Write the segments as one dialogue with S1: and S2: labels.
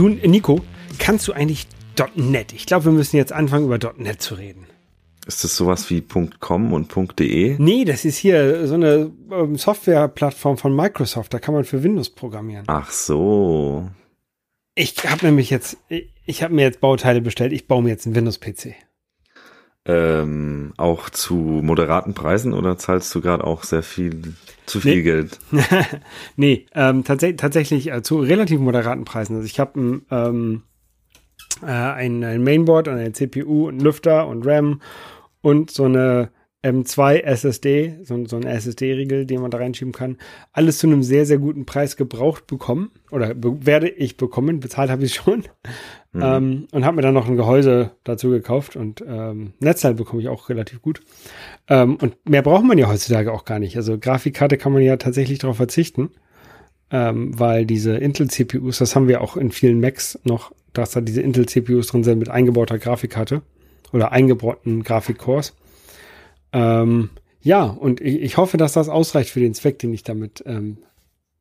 S1: Du, Nico, kannst du eigentlich .NET? Ich glaube, wir müssen jetzt anfangen, über .NET zu reden.
S2: Ist das sowas wie .com und .de?
S1: Nee, das ist hier so eine ähm, Softwareplattform von Microsoft. Da kann man für Windows programmieren.
S2: Ach so.
S1: Ich habe nämlich jetzt, ich habe mir jetzt Bauteile bestellt. Ich baue mir jetzt einen Windows-PC.
S2: Ähm, auch zu moderaten Preisen oder zahlst du gerade auch sehr viel, zu viel
S1: Nee.
S2: Geld?
S1: nee, ähm, tats tatsächlich äh, zu relativ moderaten Preisen. Also ich habe ähm, äh, ein, ein Mainboard und eine CPU und Lüfter und RAM und so eine M2 SSD, so, so ein SSD-Riegel, den man da reinschieben kann. Alles zu einem sehr, sehr guten Preis gebraucht bekommen. Oder be werde ich bekommen, bezahlt habe ich schon.
S2: Mhm.
S1: Ähm, und habe mir dann noch ein Gehäuse dazu gekauft und ähm, Netzteil bekomme ich auch relativ gut. Ähm, und mehr braucht man ja heutzutage auch gar nicht. Also Grafikkarte kann man ja tatsächlich darauf verzichten, ähm, weil diese Intel-CPUs, das haben wir auch in vielen Macs noch, dass da diese Intel-CPUs drin sind mit eingebauter Grafikkarte oder eingebauten Grafikcores. Ähm, ja, und ich, ich hoffe, dass das ausreicht für den Zweck, den ich damit ähm,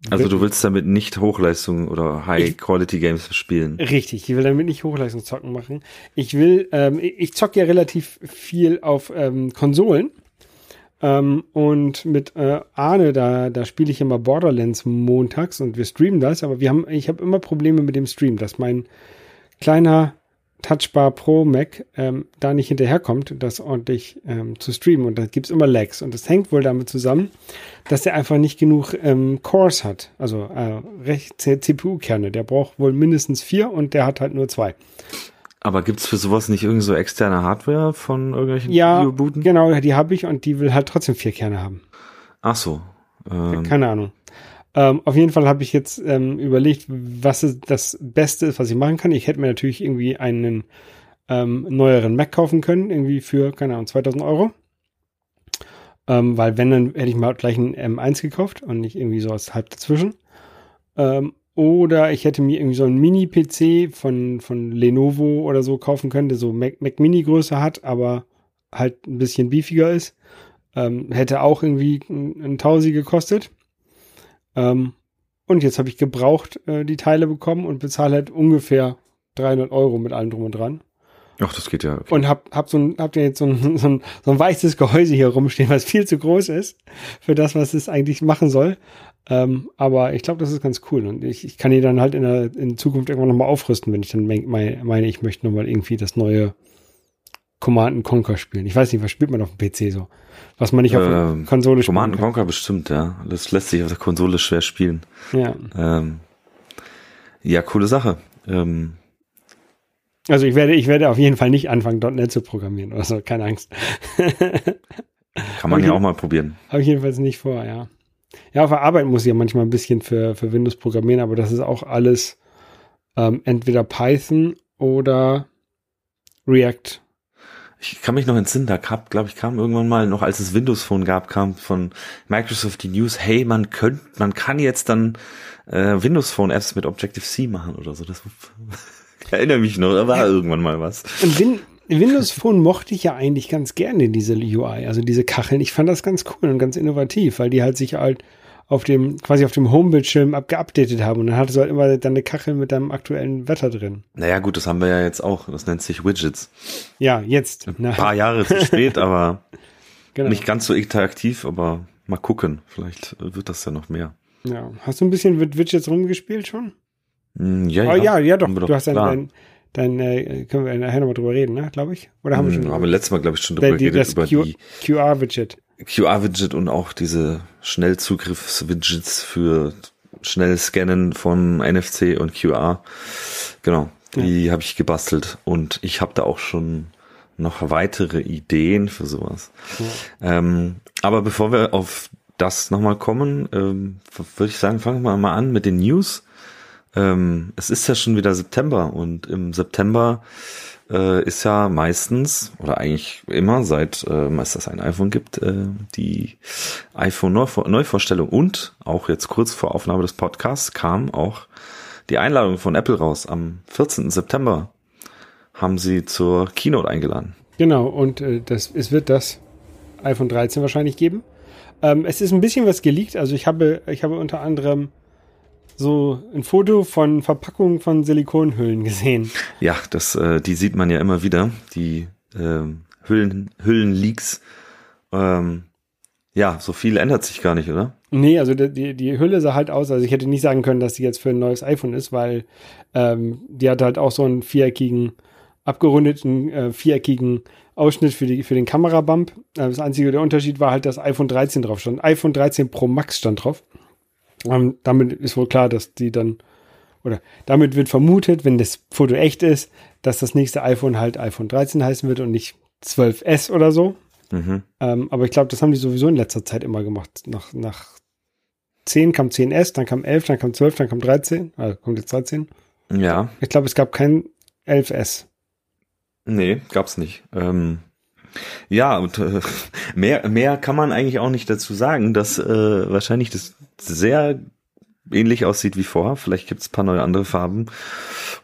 S2: Also du willst damit nicht Hochleistung oder High-Quality-Games spielen?
S1: Richtig, ich will damit nicht Hochleistungszocken machen. Ich will, ähm, ich ich zocke ja relativ viel auf ähm, Konsolen. Ähm, und mit äh, Arne, da, da spiele ich immer Borderlands montags und wir streamen das, aber wir haben, ich habe immer Probleme mit dem Stream, dass mein kleiner Touchbar Pro Mac ähm, da nicht hinterherkommt, das ordentlich ähm, zu streamen. Und da gibt's immer Lags. Und das hängt wohl damit zusammen, dass der einfach nicht genug ähm, Cores hat. Also äh, recht CPU-Kerne. Der braucht wohl mindestens vier und der hat halt nur zwei.
S2: Aber gibt's für sowas nicht irgendwie so externe Hardware von irgendwelchen
S1: Ja,
S2: Videobooten?
S1: genau, die habe ich und die will halt trotzdem vier Kerne haben.
S2: Ach so. Ähm,
S1: Keine Ahnung. Ähm, auf jeden Fall habe ich jetzt ähm, überlegt, was das Beste ist, was ich machen kann. Ich hätte mir natürlich irgendwie einen ähm, neueren Mac kaufen können, irgendwie für, keine Ahnung, 2000 Euro. Ähm, weil wenn, dann hätte ich mal gleich einen M1 gekauft und nicht irgendwie so was halb dazwischen. Ähm, oder ich hätte mir irgendwie so einen Mini-PC von, von Lenovo oder so kaufen können, der so Mac, Mac Mini-Größe hat, aber halt ein bisschen beefiger ist. Ähm, hätte auch irgendwie ein, ein Tausi gekostet. Ähm, und jetzt habe ich gebraucht äh, die Teile bekommen und bezahle halt ungefähr 300 Euro mit allem drum und dran.
S2: Ach, das geht ja. Okay.
S1: Und hab, hab, so ein, hab da jetzt so ein, so, ein, so ein weißes Gehäuse hier rumstehen, was viel zu groß ist für das, was es eigentlich machen soll. Ähm, aber ich glaube, das ist ganz cool. Und ich, ich kann die dann halt in der in Zukunft irgendwann nochmal aufrüsten, wenn ich dann mein, mein, meine, ich möchte nochmal irgendwie das neue Command Conquer spielen. Ich weiß nicht, was spielt man auf dem PC so? Was man nicht auf der
S2: Ähm,
S1: Konsole spielen
S2: Command. Conquer bestimmt, ja. Das lässt sich auf der Konsole schwer spielen.
S1: Ja.
S2: Ähm, ja, coole Sache. Ähm,
S1: Also ich werde, ich werde auf jeden Fall nicht anfangen, .NET zu programmieren oder so, keine Angst.
S2: kann man ja auch mal probieren.
S1: Habe ich jedenfalls nicht vor, ja. Ja, auf der Arbeit muss ich ja manchmal ein bisschen für, für Windows programmieren, aber das ist auch alles ähm, entweder Python oder React.
S2: Ich kann mich noch entsinnen, da gab, glaube ich, kam irgendwann mal, noch als es Windows Phone gab, kam von Microsoft die News, hey, man könnte, man kann jetzt dann äh, Windows Phone Apps mit Objective-C machen oder so. Das ich erinnere mich noch, da war irgendwann mal was.
S1: Win Windows Phone mochte ich ja eigentlich ganz gerne, diese UI, also diese Kacheln. Ich fand das ganz cool und ganz innovativ, weil die halt sich halt auf dem, quasi auf dem Homebildschirm abgeupdatet haben und dann hattest du halt immer deine Kachel mit deinem aktuellen Wetter drin.
S2: Naja, gut, das haben wir ja jetzt auch. Das nennt sich Widgets.
S1: Ja, jetzt. Na,
S2: Ein paar Jahre zu spät, aber
S1: genau.
S2: nicht ganz so interaktiv, aber mal gucken. Vielleicht wird das ja noch mehr.
S1: Ja. Hast du ein bisschen mit Widgets rumgespielt schon?
S2: Hm, Ja,
S1: Oh, ja, ja, doch.
S2: haben wir
S1: Du hast dein, dein äh, können wir nachher nochmal drüber reden, ne, glaube ich? Oder haben wir
S2: Hm,
S1: schon?
S2: haben wir letztes Mal, glaube ich, schon
S1: Der-
S2: drüber
S1: die,
S2: geredet,
S1: das
S2: über
S1: Q-
S2: die
S1: QR-Widget.
S2: QR-Widget und auch diese Schnellzugriffs-Widgets für schnell Scannen von NFC und QR. Genau, die habe ich gebastelt und ich habe da auch schon noch weitere Ideen für sowas. Ähm, aber bevor wir auf das nochmal kommen, ähm, würde ich sagen, fangen wir mal an mit den News. Ähm, es ist ja schon wieder September und im September äh, ist ja meistens oder eigentlich immer, seit ähm, es das ein iPhone gibt, äh, die iPhone Neuvor Neuvorstellung und auch jetzt kurz vor Aufnahme des Podcasts kam auch die Einladung von Apple raus. Am 14. September haben sie zur Keynote eingeladen.
S1: Genau, und äh, das, es wird das iPhone 13 wahrscheinlich geben. Ähm, es ist ein bisschen was geleakt, also ich habe, ich habe unter anderem so ein Foto von Verpackungen von Silikonhüllen gesehen.
S2: Ja, das, äh, die sieht man ja immer wieder, die äh, Hüllen, Hüllenleaks. Ähm, ja, so viel ändert sich gar nicht, oder?
S1: Nee, also die, die Hülle sah halt aus, also ich hätte nicht sagen können, dass die jetzt für ein neues iPhone ist, weil ähm, die hat halt auch so einen viereckigen, abgerundeten, äh, viereckigen Ausschnitt für, die, für den Kamerabump. Äh, das einzige der Unterschied war halt, dass iPhone 13 drauf stand. iPhone 13 Pro Max stand drauf. Ähm, damit ist wohl klar, dass die dann, oder damit wird vermutet, wenn das Foto echt ist, dass das nächste iPhone halt iPhone 13 heißen wird und nicht 12S oder so. Mhm. Ähm, aber ich glaube, das haben die sowieso in letzter Zeit immer gemacht. Nach, nach 10 kam 10S, dann kam 11, dann kam 12, dann kam 13. Also kommt jetzt 13.
S2: Ja.
S1: Ich glaube, es gab kein 11S.
S2: Nee, gab's nicht. Ähm, ja, und äh, mehr, mehr kann man eigentlich auch nicht dazu sagen, dass äh, wahrscheinlich das sehr ähnlich aussieht wie vorher. Vielleicht gibt's paar neue andere Farben.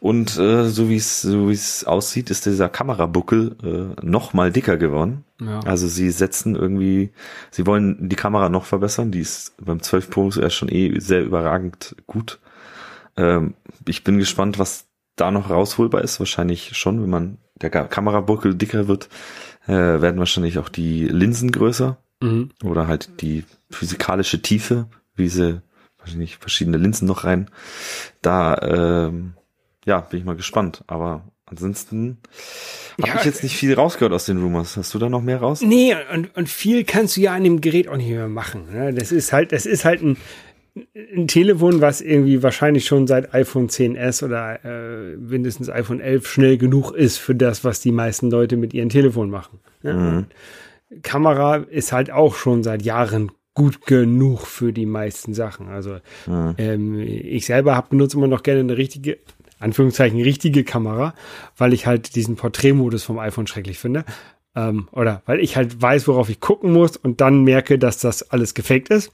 S2: Und äh, so wie es so wie es aussieht, ist dieser Kamerabuckel äh, noch mal dicker geworden. Ja. Also sie setzen irgendwie, sie wollen die Kamera noch verbessern. Die ist beim 12 Pro ist schon eh sehr überragend gut. Ähm, ich bin gespannt, was da noch rausholbar ist. Wahrscheinlich schon, wenn man der Kamerabuckel dicker wird, äh, werden wahrscheinlich auch die Linsen größer. Mhm. Oder halt die physikalische Tiefe, wie sie wahrscheinlich verschiedene Linsen noch rein. Da ähm, ja, bin ich mal gespannt. Aber ansonsten habe ja, ich jetzt nicht viel rausgehört aus den Rumors. Hast du da noch mehr raus?
S1: Nee, und, und viel kannst du ja an dem Gerät auch nicht mehr machen. Ne? Das ist halt, das ist halt ein, ein Telefon, was irgendwie wahrscheinlich schon seit iPhone 10s oder äh, mindestens iPhone 11 schnell genug ist für das, was die meisten Leute mit ihren Telefonen machen. Ne? Mhm. Kamera ist halt auch schon seit Jahren gut genug für die meisten Sachen. Also mhm. ähm, ich selber habe benutzt immer noch gerne eine richtige, Anführungszeichen richtige Kamera, weil ich halt diesen Porträtmodus vom iPhone schrecklich finde. Ähm, oder weil ich halt weiß, worauf ich gucken muss und dann merke, dass das alles gefaked ist.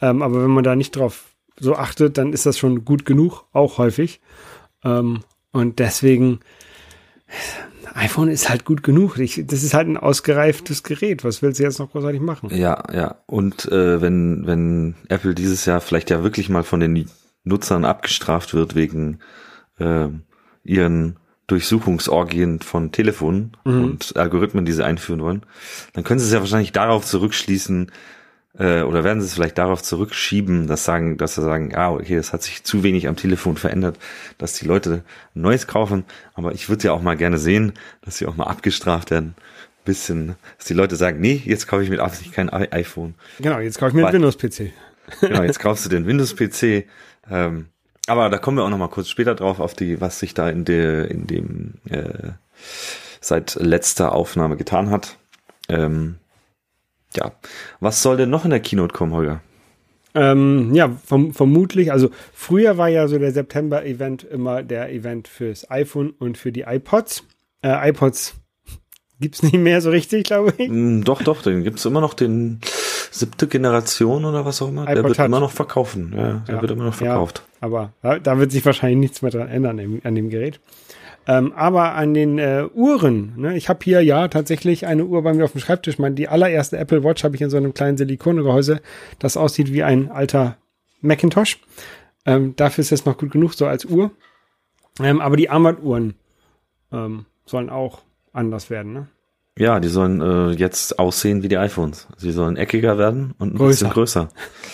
S1: Ähm, aber wenn man da nicht drauf so achtet, dann ist das schon gut genug, auch häufig. Ähm, und deswegen, iPhone ist halt gut genug. Ich, das ist halt ein ausgereiftes Gerät. Was willst du jetzt noch großartig machen?
S2: Ja, ja. Und äh, wenn, wenn Apple dieses Jahr vielleicht ja wirklich mal von den Nutzern abgestraft wird wegen äh, ihren Durchsuchungsorgien von Telefonen mhm. und Algorithmen, die sie einführen wollen, dann können sie es ja wahrscheinlich darauf zurückschließen, äh, oder werden sie es vielleicht darauf zurückschieben, dass sagen, dass sie sagen, ja, okay, das hat sich zu wenig am Telefon verändert, dass die Leute ein neues kaufen. Aber ich würde ja auch mal gerne sehen, dass sie auch mal abgestraft werden. Bisschen, dass die Leute sagen, nee, jetzt kaufe ich mit Absicht kein iPhone.
S1: Genau, jetzt kaufe ich mir einen Windows-PC.
S2: genau, jetzt kaufst du den Windows-PC. Ähm, aber da kommen wir auch noch mal kurz später drauf auf die, was sich da in der, in dem äh, seit letzter Aufnahme getan hat. Ähm, ja, was soll denn noch in der Keynote kommen, Holger?
S1: Ähm, ja, verm vermutlich. Also früher war ja so der September-Event immer der Event fürs iPhone und für die iPods. Äh, iPods gibt's nicht mehr so richtig, glaube ich.
S2: Mm, doch, doch, den gibt's immer noch den siebte Generation oder was auch immer. IPod der wird Touch. immer noch verkaufen. Ja, der ja. wird immer noch verkauft.
S1: Ja, aber da, wird sich wahrscheinlich nichts mehr dran ändern an dem Gerät. Ähm, aber an den äh, Uhren, ne, ich habe hier ja tatsächlich eine Uhr bei mir auf dem Schreibtisch. Mein, die allererste Apple Watch habe ich in so einem kleinen Silikongehäuse, das aussieht wie ein alter Macintosh. Ähm, dafür ist es noch gut genug so als Uhr. Ähm, aber die Armbanduhren ähm, sollen auch anders werden. Ne?
S2: Ja, die sollen äh, jetzt aussehen wie die iPhones. Sie sollen eckiger werden und ein größer. bisschen größer.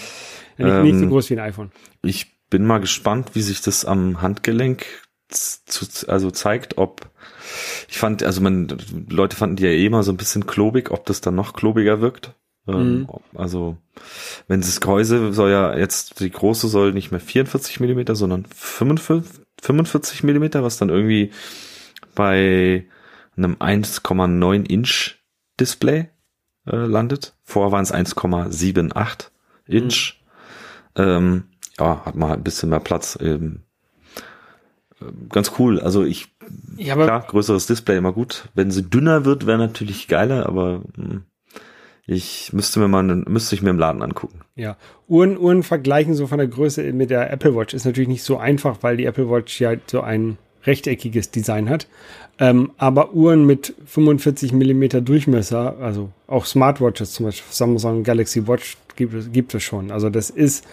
S1: nicht, nicht so ähm, groß wie ein iPhone.
S2: Ich bin mal gespannt, wie sich das am Handgelenk zu, also zeigt, ob ich fand, also man, Leute fanden die ja eh immer so ein bisschen klobig, ob das dann noch klobiger wirkt. Ähm, mhm. Also, wenn das Gehäuse soll ja jetzt, die große soll nicht mehr 44 Millimeter, sondern 45, 45 Millimeter, was dann irgendwie bei einem 1,9 Inch Display äh, landet. Vorher waren es 1,78 Inch. Mhm. Ähm, ja, hat man halt ein bisschen mehr Platz. Ähm, ganz cool. Also ich, ja, klar, größeres Display immer gut. Wenn sie dünner wird, wäre natürlich geiler, aber hm, ich müsste mir mal, müsste ich mir im Laden angucken.
S1: Ja, Uhren, Uhren vergleichen so von der Größe mit der Apple Watch ist natürlich nicht so einfach, weil die Apple Watch ja so ein rechteckiges Design hat. Ähm, aber Uhren mit 45 Millimeter Durchmesser, also auch Smartwatches zum Beispiel, Samsung Galaxy Watch gibt es, gibt es schon. Also das ist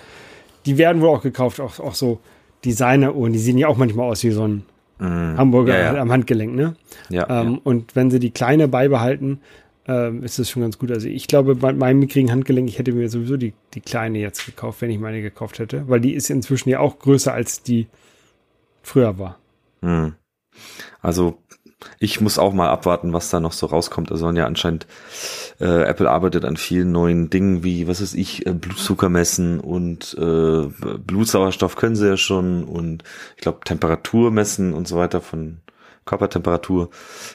S1: die werden wohl auch gekauft, auch, auch so Designer-Uhren, die sehen ja auch manchmal aus wie so ein mm. Hamburger ja, ja. am Handgelenk, ne? Ja, ähm, ja, Und wenn sie die kleine beibehalten, ähm, ist das schon ganz gut. Also ich glaube, bei meinem mickrigen Handgelenk, ich hätte mir sowieso die, die kleine jetzt gekauft, wenn ich meine gekauft hätte, weil die ist inzwischen ja auch größer als die früher war.
S2: Mm. Also ich muss auch mal abwarten, was da noch so rauskommt. Also ja anscheinend äh, Apple arbeitet an vielen neuen Dingen wie, was weiß ich, äh, Blutzucker messen und äh, Blutsauerstoff können sie ja schon und ich glaube Temperatur messen und so weiter von Körpertemperatur.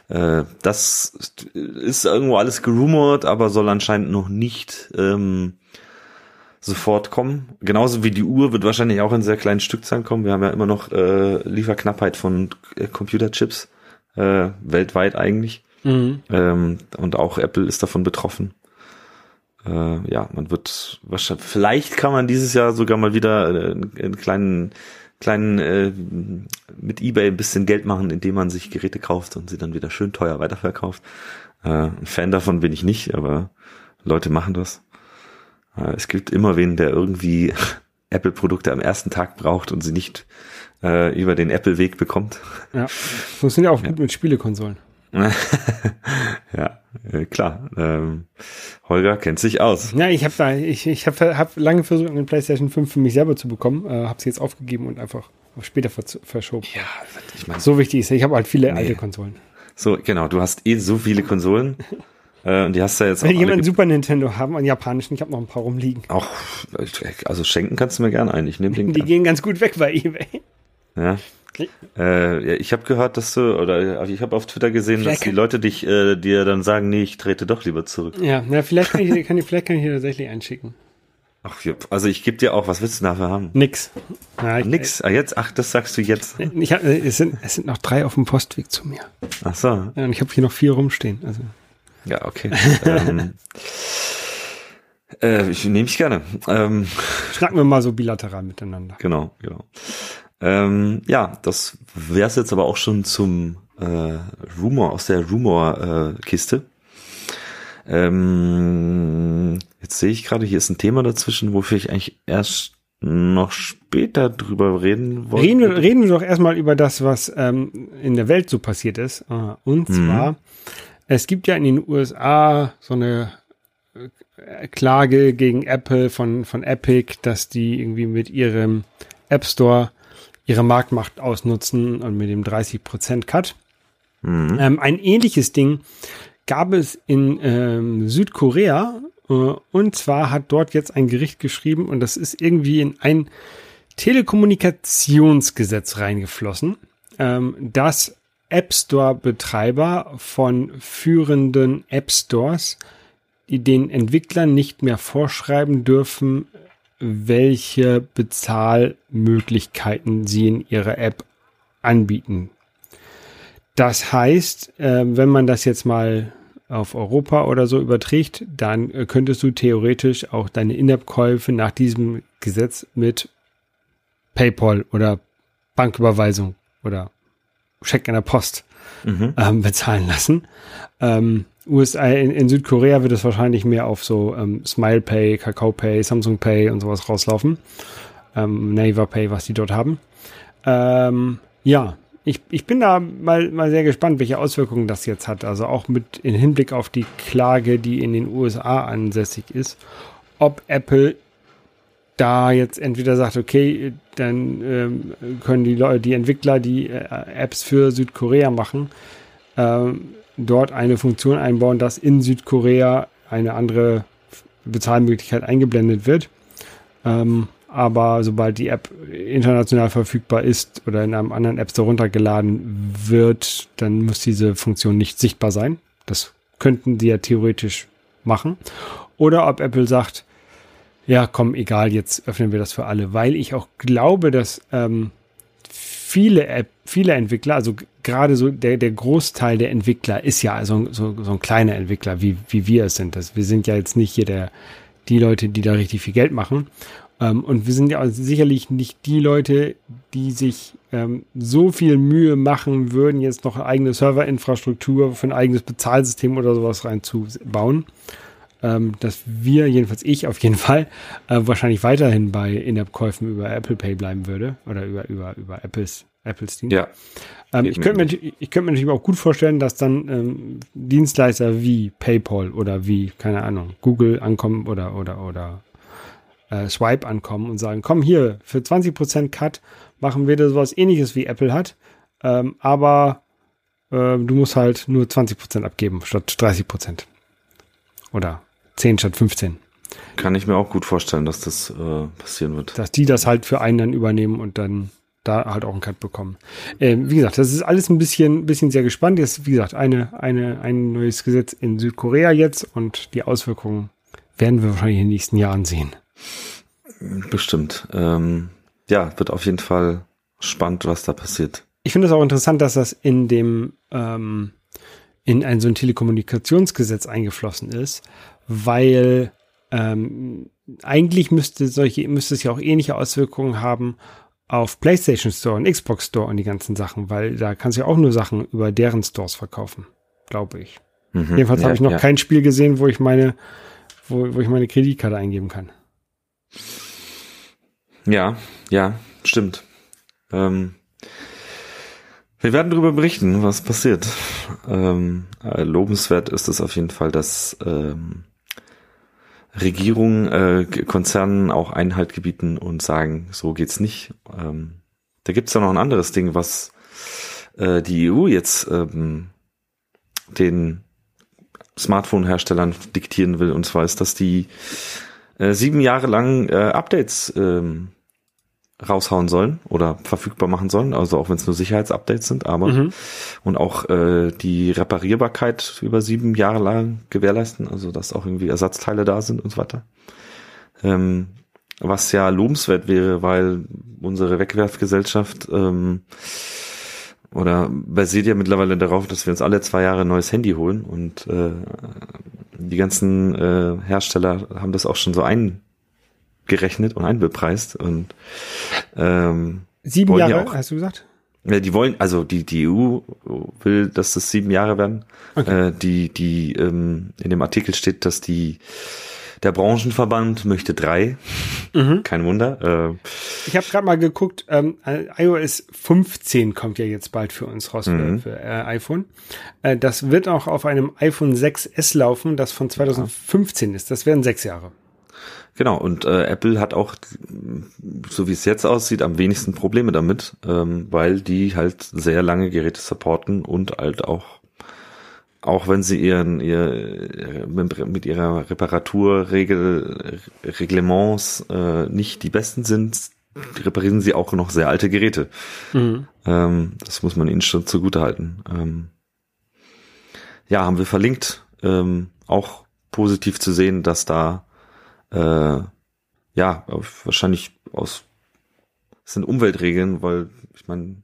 S2: Äh, das ist irgendwo alles gerumort, aber soll anscheinend noch nicht ähm, sofort kommen. Genauso wie die Uhr wird wahrscheinlich auch in sehr kleinen Stückzahlen kommen. Wir haben ja immer noch äh, Lieferknappheit von äh, Computerchips äh, weltweit eigentlich. Mhm. Ähm, und auch Apple ist davon betroffen. Äh, ja, man wird wahrscheinlich, vielleicht kann man dieses Jahr sogar mal wieder äh, einen kleinen, kleinen äh, mit eBay ein bisschen Geld machen, indem man sich Geräte kauft und sie dann wieder schön teuer weiterverkauft. Äh, ein Fan davon bin ich nicht, aber Leute machen das. Äh, es gibt immer wen, der irgendwie Apple-Produkte am ersten Tag braucht und sie nicht äh, über den Apple-Weg bekommt.
S1: Ja, funktioniert auch ja. gut mit Spielekonsolen.
S2: ja, äh, klar. Ähm, Holger kennt sich aus.
S1: Ja, ich habe da, ich, ich habe hab lange versucht, eine PlayStation 5 für mich selber zu bekommen, äh, habe sie jetzt aufgegeben und einfach später verschoben. Ja, ich meine, so wichtig ist. Ich habe halt viele nee. alte Konsolen.
S2: So, genau. Du hast eh so viele Konsolen. Äh, und die hast du ja jetzt
S1: Wenn auch jemand Super Nintendo haben, einen japanischen, ich habe noch ein paar rumliegen.
S2: Auch, also schenken kannst du mir gerne ein. Ich nehme den.
S1: Die gern. gehen ganz gut weg bei eBay.
S2: Ja. Äh, ich habe gehört, dass du, oder ich habe auf Twitter gesehen, vielleicht dass die Leute dich äh, dir dann sagen, nee, ich trete doch lieber zurück.
S1: Ja, na, vielleicht kann ich, kann ich, vielleicht kann ich dir tatsächlich einschicken.
S2: Ach, also ich gebe dir auch, was willst du dafür haben?
S1: Nix.
S2: Ja, ich, Nix? Ah, jetzt? Ach, das sagst du jetzt.
S1: Ich hab, es, sind, es sind noch drei auf dem Postweg zu mir.
S2: Ach so.
S1: Ja, und ich habe hier noch vier rumstehen. Also.
S2: Ja, okay. ähm, äh, ich nehme ich gerne. Ähm,
S1: Schnacken wir mal so bilateral miteinander.
S2: Genau, genau. Ähm, ja, das wäre es jetzt aber auch schon zum äh, Rumor aus der Rumor-Kiste. Äh, ähm, jetzt sehe ich gerade, hier ist ein Thema dazwischen, wofür ich eigentlich erst noch später drüber reden wollte.
S1: Reden, wir, reden wir doch erstmal über das, was ähm, in der Welt so passiert ist. Ah, und mhm. zwar, es gibt ja in den USA so eine äh, Klage gegen Apple von, von Epic, dass die irgendwie mit ihrem App Store ihre Marktmacht ausnutzen und mit dem 30% Cut. Mhm. Ähm, ein ähnliches Ding gab es in ähm, Südkorea äh, und zwar hat dort jetzt ein Gericht geschrieben und das ist irgendwie in ein Telekommunikationsgesetz reingeflossen, ähm, dass App Store Betreiber von führenden App Stores die den Entwicklern nicht mehr vorschreiben dürfen, welche Bezahlmöglichkeiten sie in ihrer App anbieten. Das heißt, äh, wenn man das jetzt mal auf Europa oder so überträgt, dann äh, könntest du theoretisch auch deine In-App-Käufe nach diesem Gesetz mit PayPal oder Banküberweisung oder Scheck in der Post mhm. ähm, bezahlen lassen. Ähm, USA, in, in, Südkorea wird es wahrscheinlich mehr auf so ähm, Smile Pay, Kakao Pay, Samsung Pay und sowas rauslaufen. Ähm, Naver Pay, was die dort haben. Ähm, ja, ich, ich bin da mal, mal sehr gespannt, welche Auswirkungen das jetzt hat. Also auch mit in Hinblick auf die Klage, die in den USA ansässig ist, ob Apple da jetzt entweder sagt, okay, dann ähm, können die Leute, die Entwickler, die äh, Apps für Südkorea machen, ähm, dort eine Funktion einbauen, dass in Südkorea eine andere Bezahlmöglichkeit eingeblendet wird. Ähm, aber sobald die App international verfügbar ist oder in einem anderen App Store runtergeladen wird, dann muss diese Funktion nicht sichtbar sein. Das könnten sie ja theoretisch machen. Oder ob Apple sagt, ja, komm, egal, jetzt öffnen wir das für alle, weil ich auch glaube, dass ähm, viele App, viele Entwickler, also gerade so der, der Großteil der Entwickler ist ja so, so, so ein kleiner Entwickler, wie, wie wir es sind. Das, wir sind ja jetzt nicht hier der, die Leute, die da richtig viel Geld machen. Ähm, und wir sind ja sicherlich nicht die Leute, die sich ähm, so viel Mühe machen würden, jetzt noch eine eigene Serverinfrastruktur für ein eigenes Bezahlsystem oder sowas reinzubauen. Ähm, dass wir, jedenfalls ich auf jeden Fall, äh, wahrscheinlich weiterhin bei In-App-Käufen über Apple Pay bleiben würde oder über, über, über Apples, Apples Dienst.
S2: Ja.
S1: Ähm, ich könnte mir, ich könnte mir natürlich auch gut vorstellen, dass dann ähm, Dienstleister wie PayPal oder wie, keine Ahnung, Google ankommen oder, oder, oder äh, Swipe ankommen und sagen, komm hier, für 20% Cut machen wir da sowas ähnliches wie Apple hat, ähm, aber äh, du musst halt nur 20% abgeben statt 30%. Oder 10 statt 15.
S2: Kann ich mir auch gut vorstellen, dass das äh, passieren wird.
S1: Dass die das halt für einen dann übernehmen und dann da halt auch einen Cut bekommen. Ähm, wie gesagt, das ist alles ein bisschen, bisschen sehr gespannt. Jetzt, wie gesagt, eine, eine, ein neues Gesetz in Südkorea jetzt und die Auswirkungen werden wir wahrscheinlich in den nächsten Jahren sehen.
S2: Bestimmt. Ähm, ja, wird auf jeden Fall spannend, was da passiert.
S1: Ich finde es auch interessant, dass das in dem ähm, in ein so ein Telekommunikationsgesetz eingeflossen ist, weil ähm, eigentlich müsste solche müsste es ja auch ähnliche Auswirkungen haben auf PlayStation Store und Xbox Store und die ganzen Sachen, weil da kannst du ja auch nur Sachen über deren Stores verkaufen, glaube ich. Mhm, Jedenfalls ja, habe ich noch ja. kein Spiel gesehen, wo ich meine, wo, wo ich meine Kreditkarte eingeben kann.
S2: Ja, ja, stimmt. Ähm, wir werden darüber berichten, was passiert. Ähm, äh, lobenswert ist es auf jeden Fall, dass ähm, Regierungen äh, Konzernen auch Einhalt gebieten und sagen, so geht's nicht. Ähm, da gibt's ja noch ein anderes Ding, was äh, die EU jetzt ähm, den Smartphone-Herstellern diktieren will. Und zwar ist, dass die äh, sieben Jahre lang äh, Updates ähm, raushauen sollen oder verfügbar machen sollen, also auch wenn es nur Sicherheitsupdates sind, aber mhm. und auch äh, die Reparierbarkeit über sieben Jahre lang gewährleisten, also dass auch irgendwie Ersatzteile da sind und so weiter. Ähm, was ja lobenswert wäre, weil unsere Wegwerfgesellschaft ähm, oder basiert ja mittlerweile darauf, dass wir uns alle zwei Jahre ein neues Handy holen und äh, die ganzen äh, Hersteller haben das auch schon so ein gerechnet und einbepreist und ähm,
S1: sieben Jahre, ja auch, hast du gesagt?
S2: Ja, die wollen, also die, die EU will, dass das sieben Jahre werden. Okay. Äh, die, die ähm, in dem Artikel steht, dass die der Branchenverband möchte drei. Mhm. Kein Wunder. Äh,
S1: ich habe gerade mal geguckt, ähm, iOS 15 kommt ja jetzt bald für uns raus mhm. für, für äh, iPhone. Äh, das wird auch auf einem iPhone 6S laufen, das von 2015 ja. ist. Das werden sechs Jahre.
S2: Genau, und äh, Apple hat auch, so wie es jetzt aussieht, am wenigsten Probleme damit, ähm, weil die halt sehr lange Geräte supporten und halt auch, auch wenn sie ihren, ihr, mit ihrer Reparaturregel, Reglements äh, nicht die besten sind, reparieren sie auch noch sehr alte Geräte. Mhm. Ähm, das muss man ihnen schon zugute halten. Ähm, ja, haben wir verlinkt, ähm, auch positiv zu sehen, dass da äh, ja, wahrscheinlich aus sind Umweltregeln, weil ich meine,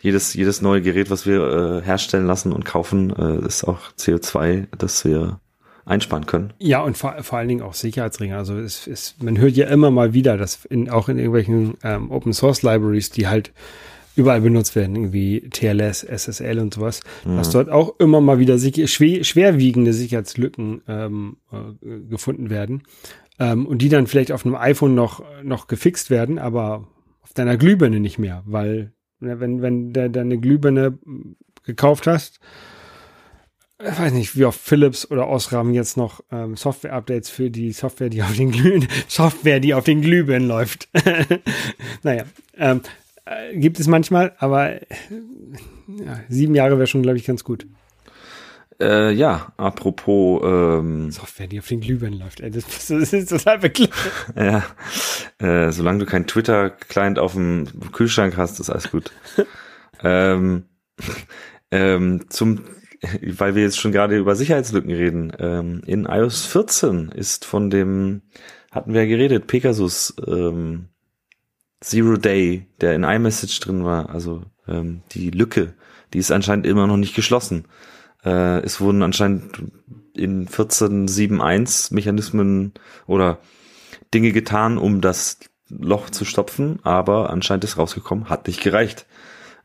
S2: jedes, jedes neue Gerät, was wir äh, herstellen lassen und kaufen, äh, ist auch CO2, das wir einsparen können.
S1: Ja, und vor, vor allen Dingen auch Sicherheitsregeln. Also es, es, man hört ja immer mal wieder, dass in, auch in irgendwelchen ähm, Open Source Libraries, die halt überall benutzt werden, irgendwie TLS, SSL und sowas, mhm. dass dort auch immer mal wieder sicher, schwer, schwerwiegende Sicherheitslücken ähm, äh, gefunden werden ähm, und die dann vielleicht auf einem iPhone noch, noch gefixt werden, aber auf deiner Glühbirne nicht mehr, weil ne, wenn, wenn du deine Glühbirne gekauft hast, ich weiß nicht, wie oft Philips oder Osram jetzt noch ähm, Software-Updates für die Software, die auf den Glüh Software, die auf den Glühbirnen läuft. naja, ähm, äh, gibt es manchmal, aber äh, ja, sieben Jahre wäre schon, glaube ich, ganz gut.
S2: Äh, ja, apropos ähm,
S1: Software, die auf den Glühbirnen läuft. Ey, das, das ist total bekloppt.
S2: ja, äh, solange du kein Twitter-Client auf dem Kühlschrank hast, ist alles gut. ähm, ähm, zum, weil wir jetzt schon gerade über Sicherheitslücken reden. Ähm, in iOS 14 ist von dem, hatten wir ja geredet, Pegasus ähm, Zero Day, der in iMessage drin war, also ähm, die Lücke, die ist anscheinend immer noch nicht geschlossen. Äh, es wurden anscheinend in 14.7.1 Mechanismen oder Dinge getan, um das Loch zu stopfen, aber anscheinend ist rausgekommen, hat nicht gereicht.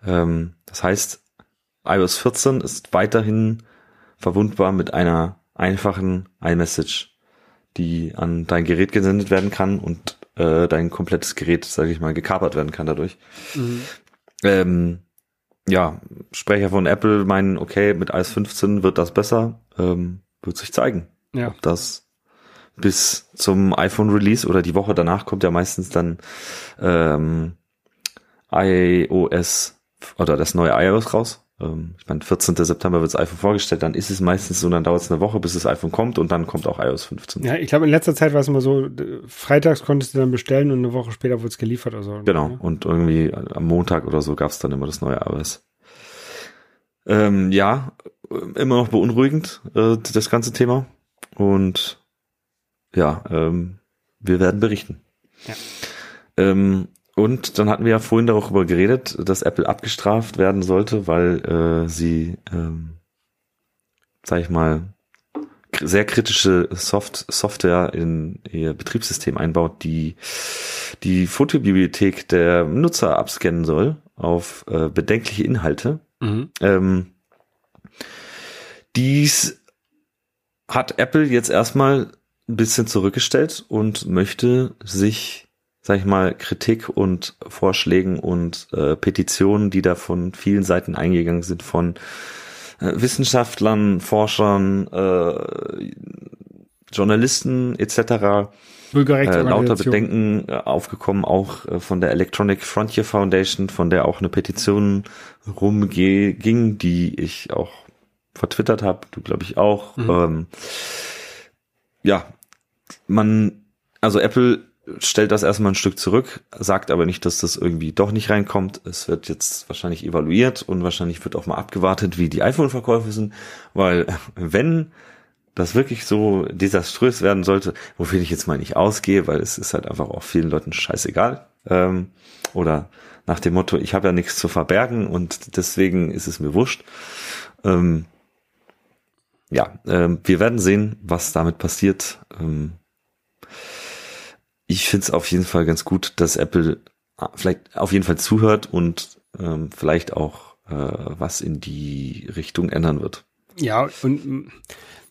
S2: Ähm, das heißt, iOS 14 ist weiterhin verwundbar mit einer einfachen iMessage die an dein Gerät gesendet werden kann und äh, dein komplettes Gerät, sage ich mal, gekapert werden kann dadurch. Mhm. Ähm, ja, Sprecher von Apple meinen, okay, mit iOS 15 wird das besser, ähm, wird sich zeigen. Ja. Ob das bis zum iPhone Release oder die Woche danach kommt ja meistens dann ähm, iOS oder das neue iOS raus. Ähm, ich meine, 14. September wird das iPhone vorgestellt, dann ist es meistens so, dann dauert es eine Woche, bis das iPhone kommt und dann kommt auch iOS 15.
S1: Ja, ich glaube, in letzter Zeit war es immer so, freitags konntest du dann bestellen und eine Woche später wurde es geliefert oder so.
S2: Genau, ne? und irgendwie am Montag oder so gab es dann immer das neue iOS. Ähm, ja, immer noch beunruhigend, äh, das ganze Thema. Und ja, ähm, wir werden berichten. Ja. Ähm, und dann hatten wir ja vorhin darüber geredet, dass Apple abgestraft werden sollte, weil äh, sie, ähm, sag ich mal, sehr kritische Soft Software in ihr Betriebssystem einbaut, die die Fotobibliothek der Nutzer abscannen soll auf äh, bedenkliche Inhalte. Mhm. Ähm, dies hat Apple jetzt erstmal ein bisschen zurückgestellt und möchte sich sag ich mal, Kritik und Vorschlägen und äh, Petitionen, die da von vielen Seiten eingegangen sind, von äh, Wissenschaftlern, Forschern, äh, Journalisten etc. Äh, lauter Bedenken äh, aufgekommen, auch äh, von der Electronic Frontier Foundation, von der auch eine Petition rumging, die ich auch vertwittert habe, du glaube ich auch. Mhm. Ähm, ja, man, also Apple stellt das erstmal ein Stück zurück, sagt aber nicht, dass das irgendwie doch nicht reinkommt. Es wird jetzt wahrscheinlich evaluiert und wahrscheinlich wird auch mal abgewartet, wie die iPhone-Verkäufe sind, weil wenn das wirklich so desaströs werden sollte, wofür ich jetzt mal nicht ausgehe, weil es ist halt einfach auch vielen Leuten scheißegal. Ähm, oder nach dem Motto, ich habe ja nichts zu verbergen und deswegen ist es mir wurscht. Ähm, ja, ähm, wir werden sehen, was damit passiert. Ähm, ich finde es auf jeden Fall ganz gut, dass Apple äh, vielleicht auf jeden Fall zuhört und ähm, vielleicht auch äh, was in die Richtung ändern wird.
S1: Ja, und mm,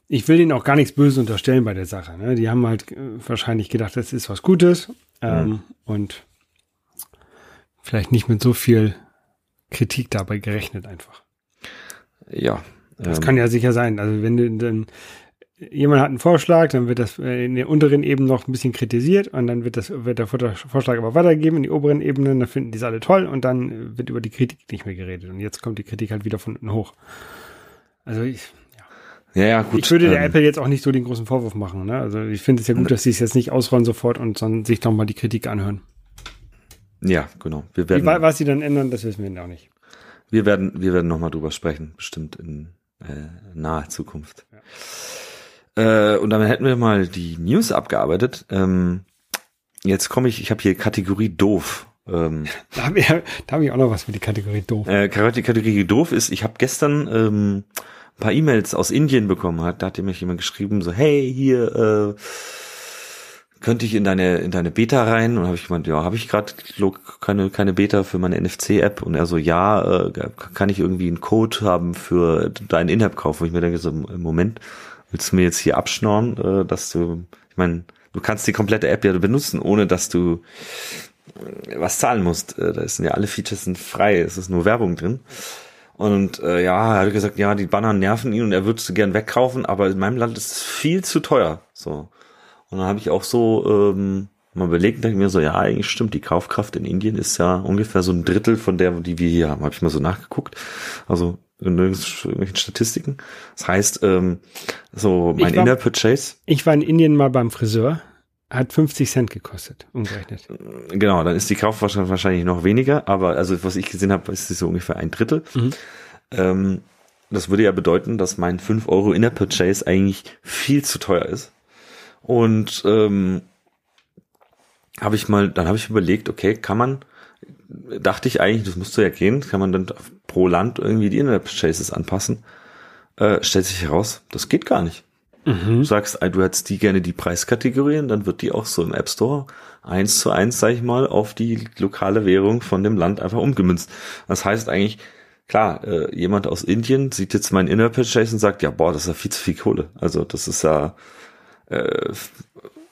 S1: ich will ihnen auch gar nichts Böses unterstellen bei der Sache. Ne? Die haben halt äh, wahrscheinlich gedacht, das ist was Gutes ähm, mhm. und vielleicht nicht mit so viel Kritik dabei gerechnet einfach.
S2: Ja.
S1: Das ähm, kann ja sicher sein. Also wenn du dann jemand hat einen Vorschlag, dann wird das in der unteren Ebene noch ein bisschen kritisiert und dann wird das wird der Vorschlag aber weitergegeben in die oberen Ebenen, dann finden die es alle toll und dann wird über die Kritik nicht mehr geredet und jetzt kommt die Kritik halt wieder von unten hoch. Also ich
S2: ja, ja, gut.
S1: Ich würde der ähm, Apple jetzt auch nicht so den großen Vorwurf machen. Ne? Also ich finde es ja gut, ne. dass sie es jetzt nicht ausrollen sofort und sondern sich doch mal die Kritik anhören.
S2: Ja, genau.
S1: Wir werden, Wie, was sie dann ändern, das wissen wir auch nicht.
S2: Wir werden, wir werden nochmal drüber sprechen, bestimmt in äh, naher Zukunft. Ja. Äh, und dann hätten wir mal die News abgearbeitet. Ähm, jetzt komme ich, ich habe hier Kategorie doof.
S1: Ähm, da habe ich, da hab ich auch noch was für die Kategorie doof.
S2: Äh, die Kategorie doof ist, ich habe gestern ähm, ein paar E-Mails aus Indien bekommen. Hat, da hat mir jemand geschrieben, so, hey, hier, äh, könnte ich in deine in deine Beta rein und habe ich gemeint, ja, habe ich gerade keine keine Beta für meine NFC App und er so ja, äh, kann ich irgendwie einen Code haben für deinen In-App Kauf, wo ich mir denke so im Moment willst du mir jetzt hier abschnorren, äh, dass du, ich meine, du kannst die komplette App ja benutzen, ohne dass du äh, was zahlen musst. Äh, da sind ja alle Features sind frei, es ist nur Werbung drin. Und äh, ja, er hat gesagt, ja, die Banner nerven ihn und er würde sie gern wegkaufen, aber in meinem Land ist es viel zu teuer. So. Und dann habe ich auch so ähm, mal überlegt, denke ich mir so, ja, eigentlich stimmt, die Kaufkraft in Indien ist ja ungefähr so ein Drittel von der, die wir hier haben. Habe ich mal so nachgeguckt. Also irgendwelchen Statistiken. Das heißt, ähm, so mein war, Inner Purchase.
S1: Ich war in Indien mal beim Friseur, hat 50 Cent gekostet, umgerechnet.
S2: Genau, dann ist die Kaufwahrscheinlich wahrscheinlich noch weniger, aber also was ich gesehen habe, ist es so ungefähr ein Drittel. Mhm. Ähm, das würde ja bedeuten, dass mein 5 Euro Inner Purchase eigentlich viel zu teuer ist. Und ähm, habe ich mal, dann habe ich überlegt, okay, kann man dachte ich eigentlich, das müsste ja gehen, kann man dann pro Land irgendwie die Internet Chases anpassen. Äh, stellt sich heraus, das geht gar nicht. Mhm. Du sagst, du hättest die gerne die Preiskategorien, dann wird die auch so im App Store eins zu eins, sag ich mal, auf die lokale Währung von dem Land einfach umgemünzt. Das heißt eigentlich, klar, äh, jemand aus Indien sieht jetzt mein Inner Purchase und sagt, ja, boah, das ist ja viel zu viel Kohle. Also das ist ja äh,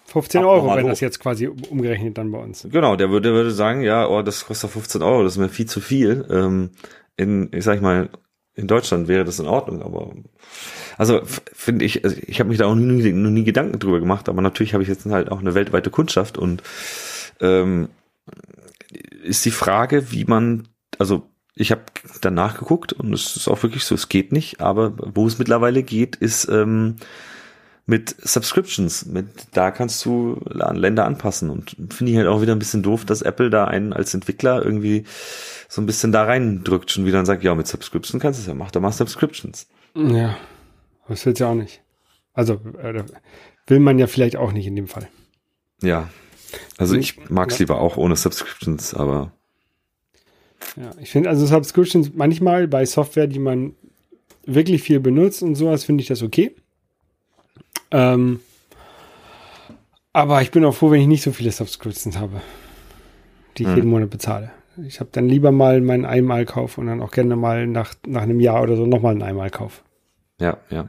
S1: 15 Euro, wenn das jetzt quasi umgerechnet dann bei uns.
S2: Genau, der würde, würde sagen, ja, oh, das kostet 15 Euro, das ist mir viel zu viel. Ähm, in, ich sag mal, in Deutschland wäre das in Ordnung, aber also finde ich, also ich habe mich da auch nie, noch nie Gedanken drüber gemacht, aber natürlich habe ich jetzt halt auch eine weltweite Kundschaft und ähm, ist die Frage, wie man, also ich habe danach geguckt und es ist auch wirklich so, es geht nicht, aber wo es mittlerweile geht, ist ähm, mit Subscriptions. Mit, da kannst du an Länder anpassen. Und finde ich halt auch wieder ein bisschen doof, dass Apple da einen als Entwickler irgendwie so ein bisschen da reindrückt, schon wieder und sagt, ja, mit Subscription kannst du es ja, mach doch mal Subscriptions.
S1: Ja, das willst ja auch nicht. Also äh, will man ja vielleicht auch nicht in dem Fall.
S2: Ja, also ich mag es lieber auch ohne Subscriptions, aber
S1: ja, ich finde also Subscriptions manchmal bei Software, die man wirklich viel benutzt und sowas, finde ich das okay. Ähm, aber ich bin auch froh, wenn ich nicht so viele Subscriptions habe, die ich hm. jeden Monat bezahle. Ich habe dann lieber mal meinen Einmalkauf und dann auch gerne mal nach, nach einem Jahr oder so nochmal einen Einmalkauf.
S2: Ja, ja.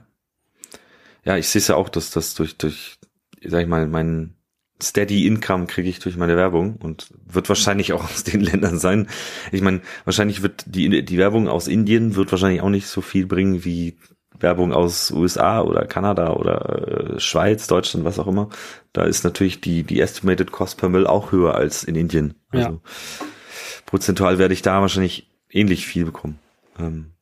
S2: Ja, ich sehe es ja auch, dass das durch, durch, sag ich mal, mein Steady Income kriege ich durch meine Werbung und wird wahrscheinlich auch aus den Ländern sein. Ich meine, wahrscheinlich wird die, die Werbung aus Indien wird wahrscheinlich auch nicht so viel bringen wie Werbung aus USA oder Kanada oder äh, Schweiz, Deutschland, was auch immer, da ist natürlich die, die Estimated Cost per Mill auch höher als in Indien. Also ja. prozentual werde ich da wahrscheinlich ähnlich viel bekommen. Ähm.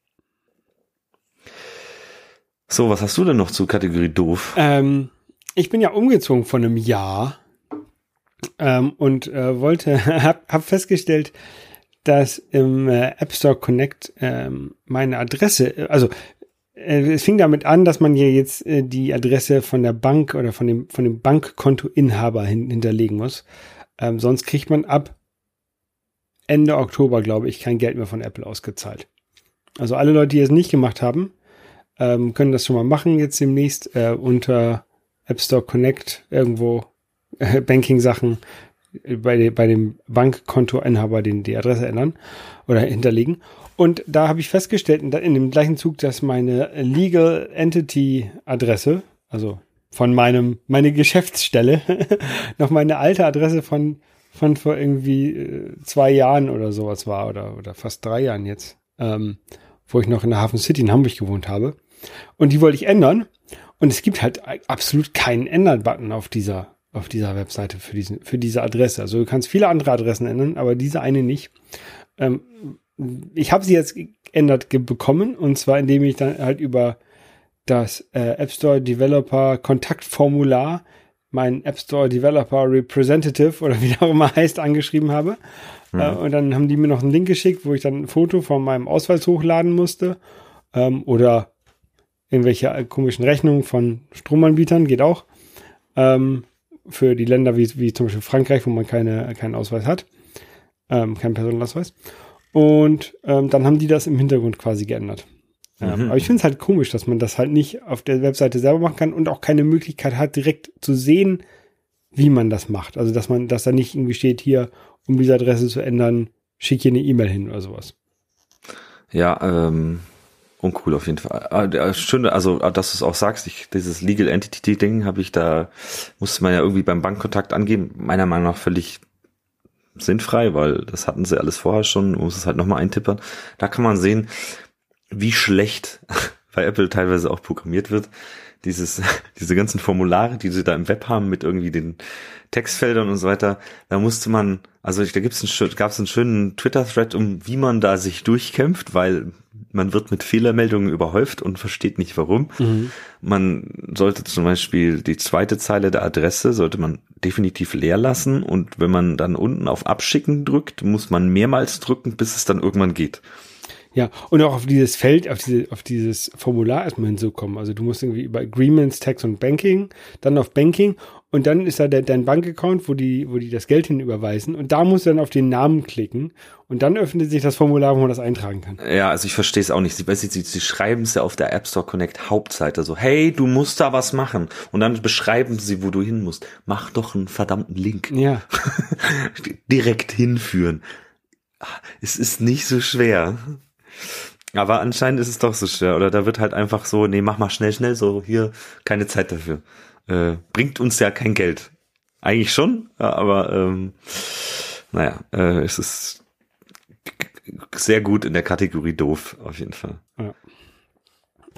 S2: So, was hast du denn noch zur Kategorie doof?
S1: Ähm, ich bin ja umgezogen von einem Jahr ähm, und äh, wollte, hab, hab festgestellt, dass im äh, App Store Connect ähm, meine Adresse, also es fing damit an, dass man hier jetzt äh, die Adresse von der Bank oder von dem, von dem Bankkontoinhaber hin, hinterlegen muss. Ähm, sonst kriegt man ab Ende Oktober, glaube ich, kein Geld mehr von Apple ausgezahlt. Also alle Leute, die es nicht gemacht haben, ähm, können das schon mal machen jetzt demnächst äh, unter App Store Connect irgendwo äh, Banking-Sachen bei, bei dem Bankkontoinhaber den, die Adresse ändern oder hinterlegen. Und da habe ich festgestellt, in dem gleichen Zug, dass meine Legal Entity Adresse, also von meinem, meine Geschäftsstelle, noch meine alte Adresse von, von vor irgendwie äh, zwei Jahren oder sowas war oder, oder fast drei Jahren jetzt, ähm, wo ich noch in der Hafen City in Hamburg gewohnt habe. Und die wollte ich ändern. Und es gibt halt absolut keinen Ändern-Button auf dieser, auf dieser Webseite für diesen, für diese Adresse. Also du kannst viele andere Adressen ändern, aber diese eine nicht. Ähm, ich habe sie jetzt geändert bekommen und zwar indem ich dann halt über das äh, App Store Developer Kontaktformular mein App Store Developer Representative oder wie auch immer heißt angeschrieben habe. Mhm. Äh, und dann haben die mir noch einen Link geschickt, wo ich dann ein Foto von meinem Ausweis hochladen musste ähm, oder irgendwelche äh, komischen Rechnungen von Stromanbietern, geht auch. Ähm, für die Länder wie, wie zum Beispiel Frankreich, wo man keine, keinen Ausweis hat, ähm, keinen Personalausweis. Und ähm, dann haben die das im Hintergrund quasi geändert. Ähm, mhm. Aber ich finde es halt komisch, dass man das halt nicht auf der Webseite selber machen kann und auch keine Möglichkeit hat, direkt zu sehen, wie man das macht. Also dass man, dass da nicht irgendwie steht, hier, um diese Adresse zu ändern, schick hier eine E-Mail hin oder sowas.
S2: Ja, ähm, uncool auf jeden Fall. Ah, schön, also ah, dass du es auch sagst, ich, dieses Legal Entity Ding habe ich da, musste man ja irgendwie beim Bankkontakt angeben, meiner Meinung nach völlig sinnfrei, weil das hatten sie alles vorher schon, muss es halt nochmal eintippern. Da kann man sehen, wie schlecht bei Apple teilweise auch programmiert wird. Dieses, diese ganzen Formulare, die sie da im Web haben mit irgendwie den Textfeldern und so weiter, da musste man, also da gibt's einen, gab's einen schönen Twitter-Thread, um wie man da sich durchkämpft, weil man wird mit Fehlermeldungen überhäuft und versteht nicht warum. Mhm. Man sollte zum Beispiel die zweite Zeile der Adresse sollte man definitiv leer lassen und wenn man dann unten auf Abschicken drückt, muss man mehrmals drücken, bis es dann irgendwann geht.
S1: Ja, und auch auf dieses Feld, auf, diese, auf dieses Formular erstmal hinzukommen. Also du musst irgendwie über Agreements, Tax und Banking, dann auf Banking und dann ist da der, dein Bankaccount, wo die, wo die das Geld hinüberweisen und da musst du dann auf den Namen klicken und dann öffnet sich das Formular, wo man das eintragen kann.
S2: Ja, also ich verstehe es auch nicht. Sie, sie, sie, sie schreiben es ja auf der App Store Connect Hauptseite so, hey, du musst da was machen und dann beschreiben sie, wo du hin musst. Mach doch einen verdammten Link.
S1: Ja.
S2: Direkt hinführen. Es ist nicht so schwer. Aber anscheinend ist es doch so schwer. Oder da wird halt einfach so, nee, mach mal schnell, schnell, so hier, keine Zeit dafür. äh, bringt uns ja kein Geld. Eigentlich schon, aber ähm, naja, äh, es ist sehr gut in der Kategorie doof, auf jeden Fall.
S1: Ja.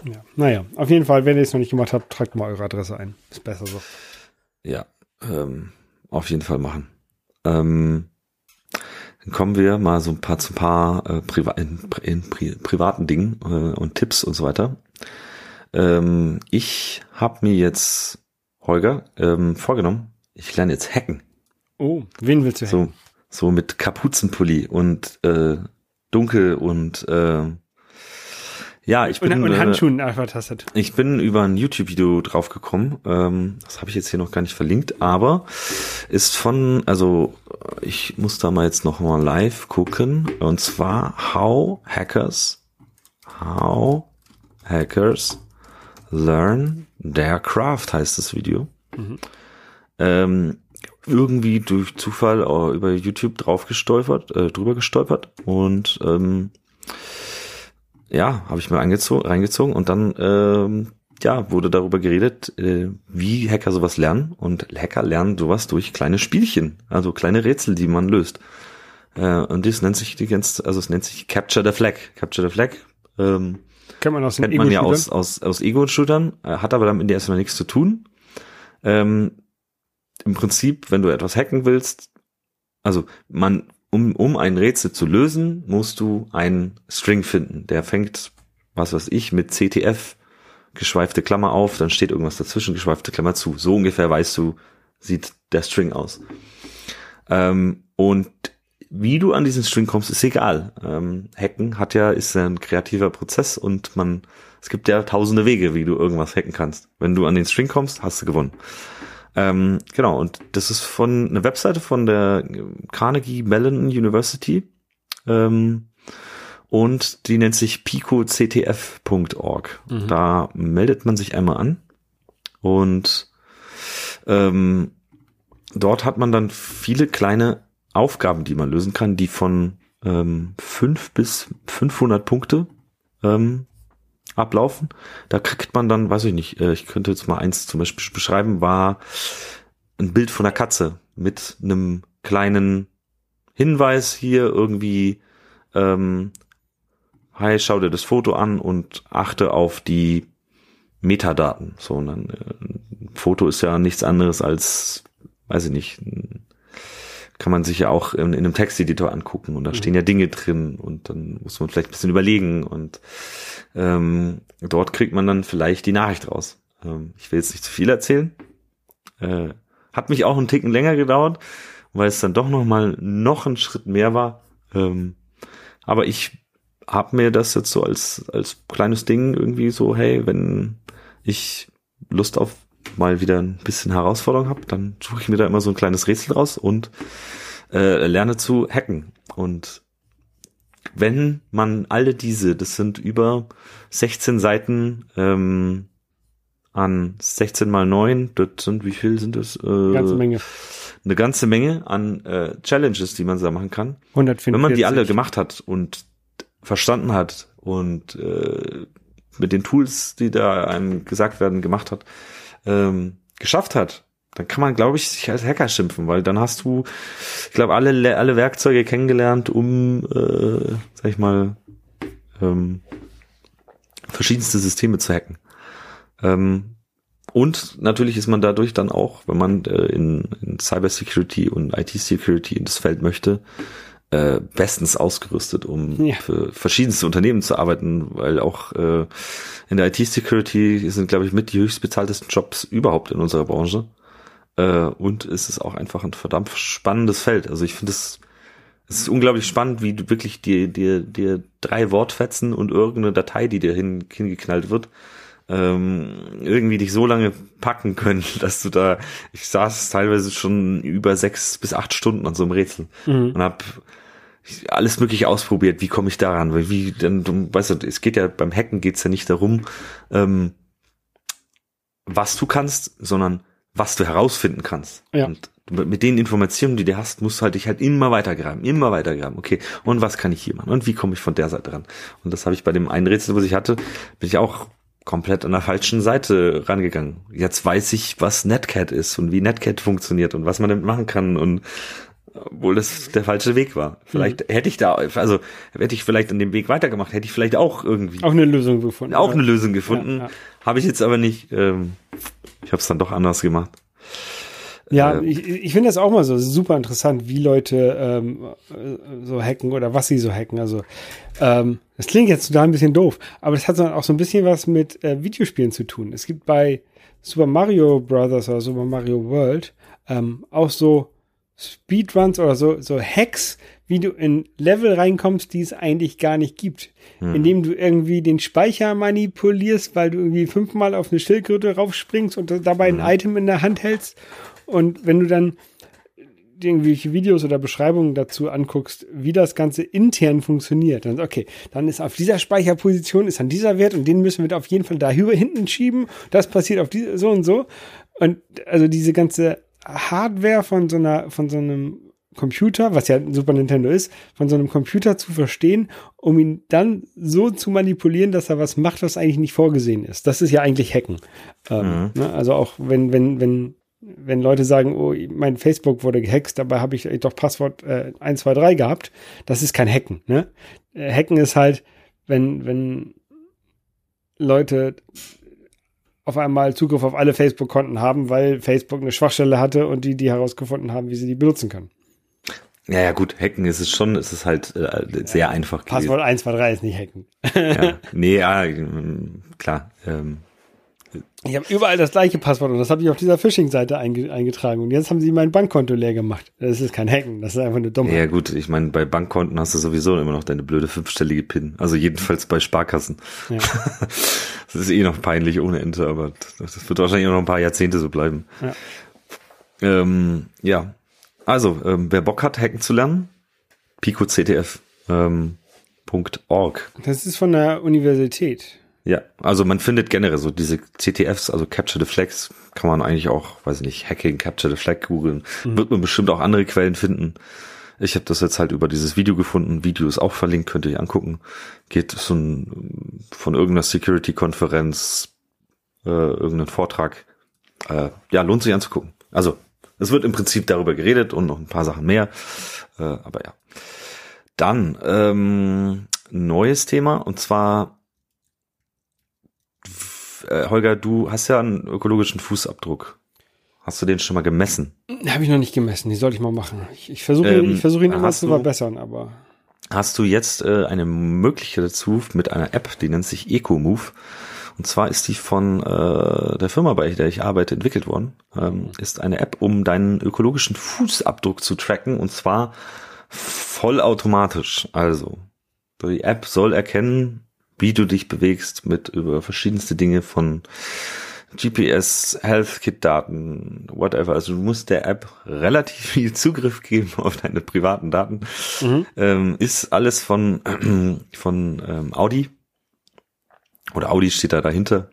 S1: ja. Naja, auf jeden Fall, wenn ihr es noch nicht gemacht habt, tragt mal eure Adresse ein. Ist besser so.
S2: Ja, ähm, auf jeden Fall machen. Ähm, dann kommen wir mal so ein paar zu ein paar äh, Priva in, in pri privaten Dingen äh, und Tipps und so weiter. Ähm, ich habe mir jetzt, Holger, ähm, vorgenommen, ich lerne jetzt hacken.
S1: Oh, wen willst du
S2: hacken? So, so mit Kapuzenpulli und äh, dunkel und äh, ja, ich bin
S1: und, und äh, Handschuhen äh, vertastet.
S2: Ich bin über ein YouTube-Video draufgekommen. Ähm, das habe ich jetzt hier noch gar nicht verlinkt, aber ist von, also ich muss da mal jetzt noch mal live gucken. Und zwar How Hackers, How Hackers Learn Their Craft heißt das Video. Mhm. Ähm, irgendwie durch Zufall über YouTube drauf gestolpert, äh, drüber gestolpert und ähm, ja, habe ich mir reingezogen und dann ähm, ja wurde darüber geredet, äh, wie Hacker sowas lernen und Hacker lernen sowas durch kleine Spielchen, also kleine Rätsel, die man löst. Äh, und das nennt sich die ganz, also es nennt sich Capture the Flag. Capture the Flag. Ähm,
S1: kennt man aus
S2: kennt man ja aus aus aus Ego-Shootern, äh, hat aber damit erstmal nichts zu tun. Ähm, im Prinzip, wenn du etwas hacken willst, also man, um, um ein Rätsel zu lösen, musst du einen String finden. Der fängt, was weiß ich, mit CTF, geschweifte Klammer auf, dann steht irgendwas dazwischen, geschweifte Klammer zu. So ungefähr weißt du, sieht der String aus. Ähm, und wie du an diesen String kommst, ist egal. Ähm, hacken hat ja, ist ein kreativer Prozess und man, es gibt ja tausende Wege, wie du irgendwas hacken kannst. Wenn du an den String kommst, hast du gewonnen. Ähm, genau, und das ist von einer Webseite von der Carnegie Mellon University. Ähm, und die nennt sich picoctf.org. Mhm. Da meldet man sich einmal an und ähm, dort hat man dann viele kleine Aufgaben, die man lösen kann, die von ähm, 5 bis 500 Punkte ähm, ablaufen. Da kriegt man dann, weiß ich nicht, äh, ich könnte jetzt mal eins zum Beispiel beschreiben, war ein Bild von einer Katze mit einem kleinen Hinweis hier irgendwie, ähm, hi, schau dir das Foto an und achte auf die Metadaten. So, und dann, äh, ein Foto ist ja nichts anderes als, weiß ich nicht, kann man sich ja auch in, in einem Texteditor angucken und da mhm. stehen ja Dinge drin und dann muss man vielleicht ein bisschen überlegen und ähm, dort kriegt man dann vielleicht die Nachricht raus. Ähm, ich will jetzt nicht zu viel erzählen. Äh, hat mich auch einen Ticken länger gedauert, weil es dann doch noch mal noch ein Schritt mehr war. Ähm, aber ich habe mir das jetzt so als als kleines Ding irgendwie so, hey, wenn ich Lust auf mal wieder ein bisschen Herausforderung habe, dann suche ich mir da immer so ein kleines Rätsel raus und äh, lerne zu hacken. Und wenn man alle diese, das sind über 16 Seiten ähm, an 16 mal 9, das sind, wie viel sind das?
S1: Äh, ganze Menge.
S2: Eine ganze Menge an äh, Challenges, die man da machen kann.
S1: 144.
S2: Wenn man die alle gemacht hat und verstanden hat und äh, mit den Tools, die da einem gesagt werden, gemacht hat, ähm, geschafft hat, dann kann man, glaube ich, sich als Hacker schimpfen, weil dann hast du, ich glaube, alle, alle Werkzeuge kennengelernt, um, äh, sag ich mal, ähm, verschiedenste Systeme zu hacken. Ähm, und natürlich ist man dadurch dann auch, wenn man äh, in, in Cybersecurity und IT-Security in das Feld möchte, äh, bestens ausgerüstet, um ja. für verschiedenste Unternehmen zu arbeiten, weil auch äh, in der IT-Security sind, glaube ich, mit die höchst bezahltesten Jobs überhaupt in unserer Branche. Äh, und es ist auch einfach ein verdammt spannendes Feld. Also ich finde es, es ist unglaublich spannend, wie du wirklich dir, dir, dir drei Wortfetzen und irgendeine Datei, die dir hin, hingeknallt wird, ähm, irgendwie dich so lange packen können, dass du da, ich saß teilweise schon über sechs bis acht Stunden an so einem Rätsel mhm. und hab alles mögliche ausprobiert, wie komme ich daran, weil wie, denn du weißt du, es geht ja beim Hacken geht's ja nicht darum, ähm, was du kannst, sondern was du herausfinden kannst.
S1: Ja.
S2: Und mit den Informationen, die du hast, musst du halt dich halt immer weitergraben, immer weitergraben. Okay, und was kann ich hier machen? Und wie komme ich von der Seite ran? Und das habe ich bei dem einen Rätsel, was ich hatte, bin ich auch komplett an der falschen Seite rangegangen. Jetzt weiß ich, was Netcat ist und wie Netcat funktioniert und was man damit machen kann und obwohl das der falsche Weg war. Vielleicht mhm. hätte ich da, also hätte ich vielleicht an dem Weg weitergemacht, hätte ich vielleicht auch irgendwie
S1: auch eine Lösung gefunden.
S2: Auch eine Lösung gefunden. Ja, ja. Habe ich jetzt aber nicht. Ähm, ich habe es dann doch anders gemacht.
S1: Ja, äh, ich, ich finde das auch mal so super interessant, wie Leute ähm, so hacken oder was sie so hacken. Also ähm, das klingt jetzt total ein bisschen doof, aber das hat auch so ein bisschen was mit äh, Videospielen zu tun. Es gibt bei Super Mario Brothers oder Super Mario World ähm, auch so Speedruns oder so, so Hacks, wie du in Level reinkommst, die es eigentlich gar nicht gibt. Hm. Indem du irgendwie den Speicher manipulierst, weil du irgendwie fünfmal auf eine Schildkröte raufspringst und dabei hm. ein Item in der Hand hältst. Und wenn du dann irgendwelche Videos oder Beschreibungen dazu anguckst, wie das Ganze intern funktioniert, dann okay, dann ist auf dieser Speicherposition ist an dieser Wert und den müssen wir auf jeden Fall da hinten schieben. Das passiert auf diese, so und so. Und also diese ganze Hardware von so einer, von so einem Computer, was ja Super Nintendo ist, von so einem Computer zu verstehen, um ihn dann so zu manipulieren, dass er was macht, was eigentlich nicht vorgesehen ist. Das ist ja eigentlich Hacken. Ähm, mhm. ne? Also auch wenn, wenn, wenn, wenn Leute sagen, oh, mein Facebook wurde gehackt, dabei habe ich doch Passwort äh, 123 gehabt, das ist kein Hacken. Ne? Äh, Hacken ist halt, wenn, wenn Leute auf einmal Zugriff auf alle Facebook-Konten haben, weil Facebook eine Schwachstelle hatte und die die herausgefunden haben, wie sie die benutzen können.
S2: Ja, ja, gut, hacken ist es schon, ist es halt äh, sehr ja, einfach.
S1: Passwort gewesen. 1, 2, 3 ist nicht hacken.
S2: ja, nee, ja, klar. Ähm,
S1: ich habe überall das gleiche Passwort und das habe ich auf dieser Phishing-Seite einge eingetragen. Und jetzt haben sie mein Bankkonto leer gemacht. Das ist kein Hacken, das ist einfach eine Dummheit.
S2: Ja gut, ich meine, bei Bankkonten hast du sowieso immer noch deine blöde fünfstellige PIN. Also jedenfalls bei Sparkassen. Ja. das ist eh noch peinlich ohne Ente, aber das wird wahrscheinlich auch noch ein paar Jahrzehnte so bleiben. Ja, ähm, ja. also ähm, wer Bock hat, hacken zu lernen, picoctf.org. Ähm,
S1: das ist von der Universität.
S2: Ja, also man findet generell so diese CTFs, also Capture the Flags, kann man eigentlich auch, weiß ich nicht, Hacking, Capture the Flag googeln. Mhm. Wird man bestimmt auch andere Quellen finden. Ich habe das jetzt halt über dieses Video gefunden. Video ist auch verlinkt, könnt ihr euch angucken. Geht so ein, von irgendeiner Security-Konferenz, äh, irgendeinen Vortrag. Äh, ja, lohnt sich anzugucken. Also, es wird im Prinzip darüber geredet und noch ein paar Sachen mehr. Äh, aber ja. Dann ähm, neues Thema und zwar äh, Holger, du hast ja einen ökologischen Fußabdruck. Hast du den schon mal gemessen?
S1: Habe ich noch nicht gemessen, die soll ich mal machen. Ich, ich versuche ähm, ihn, ich versuch ihn immer zu verbessern, aber.
S2: Hast du jetzt äh, eine Möglichkeit dazu mit einer App, die nennt sich EcoMove. Und zwar ist die von äh, der Firma, bei der ich arbeite, entwickelt worden. Ähm, ist eine App, um deinen ökologischen Fußabdruck zu tracken und zwar vollautomatisch. Also die App soll erkennen, wie du dich bewegst mit über verschiedenste Dinge von GPS, Health Kit Daten, whatever. Also du musst der App relativ viel Zugriff geben auf deine privaten Daten. Mhm. Ähm, ist alles von, von ähm, Audi. Oder Audi steht da dahinter.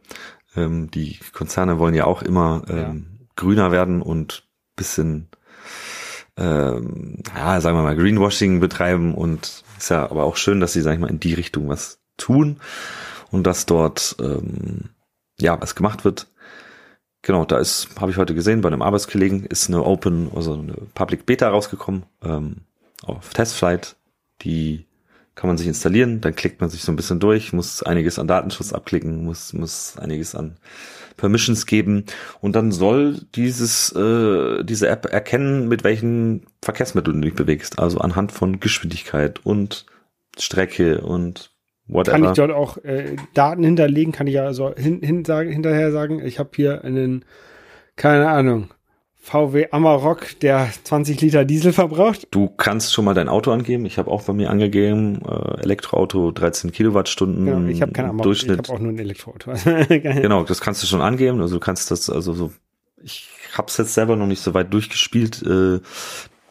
S2: Ähm, die Konzerne wollen ja auch immer ähm, ja. grüner werden und bisschen, ähm, ja, sagen wir mal, Greenwashing betreiben und ist ja aber auch schön, dass sie, sag ich mal, in die Richtung was tun und dass dort ähm, ja was gemacht wird. Genau, da ist, habe ich heute gesehen, bei einem Arbeitskollegen ist eine Open, also eine Public Beta rausgekommen ähm, auf Testflight. Die kann man sich installieren, dann klickt man sich so ein bisschen durch, muss einiges an Datenschutz abklicken, muss, muss einiges an Permissions geben und dann soll dieses, äh, diese App erkennen, mit welchen Verkehrsmitteln du dich bewegst, also anhand von Geschwindigkeit und Strecke und
S1: Whatever. Kann ich dort auch äh, Daten hinterlegen? Kann ich ja also hin, hin sagen, hinterher sagen, ich habe hier einen, keine Ahnung, VW Amarok, der 20 Liter Diesel verbraucht.
S2: Du kannst schon mal dein Auto angeben. Ich habe auch bei mir angegeben, äh, Elektroauto 13 Kilowattstunden.
S1: Genau, ich habe kein Amarok, Durchschnitt. ich habe auch nur ein Elektroauto.
S2: genau, das kannst du schon angeben. Also du kannst das, also so, ich habe es jetzt selber noch nicht so weit durchgespielt. Äh,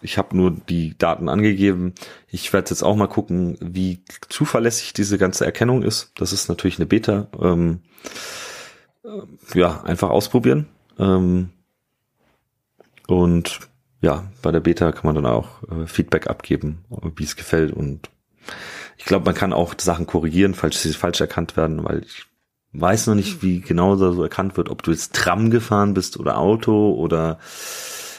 S2: ich habe nur die Daten angegeben. Ich werde jetzt auch mal gucken, wie zuverlässig diese ganze Erkennung ist. Das ist natürlich eine Beta. Ähm, äh, ja, einfach ausprobieren. Ähm, und ja, bei der Beta kann man dann auch äh, Feedback abgeben, wie es gefällt. Und ich glaube, man kann auch Sachen korrigieren, falls sie falsch erkannt werden, weil ich weiß noch nicht, wie genau da so erkannt wird, ob du jetzt Tram gefahren bist oder Auto oder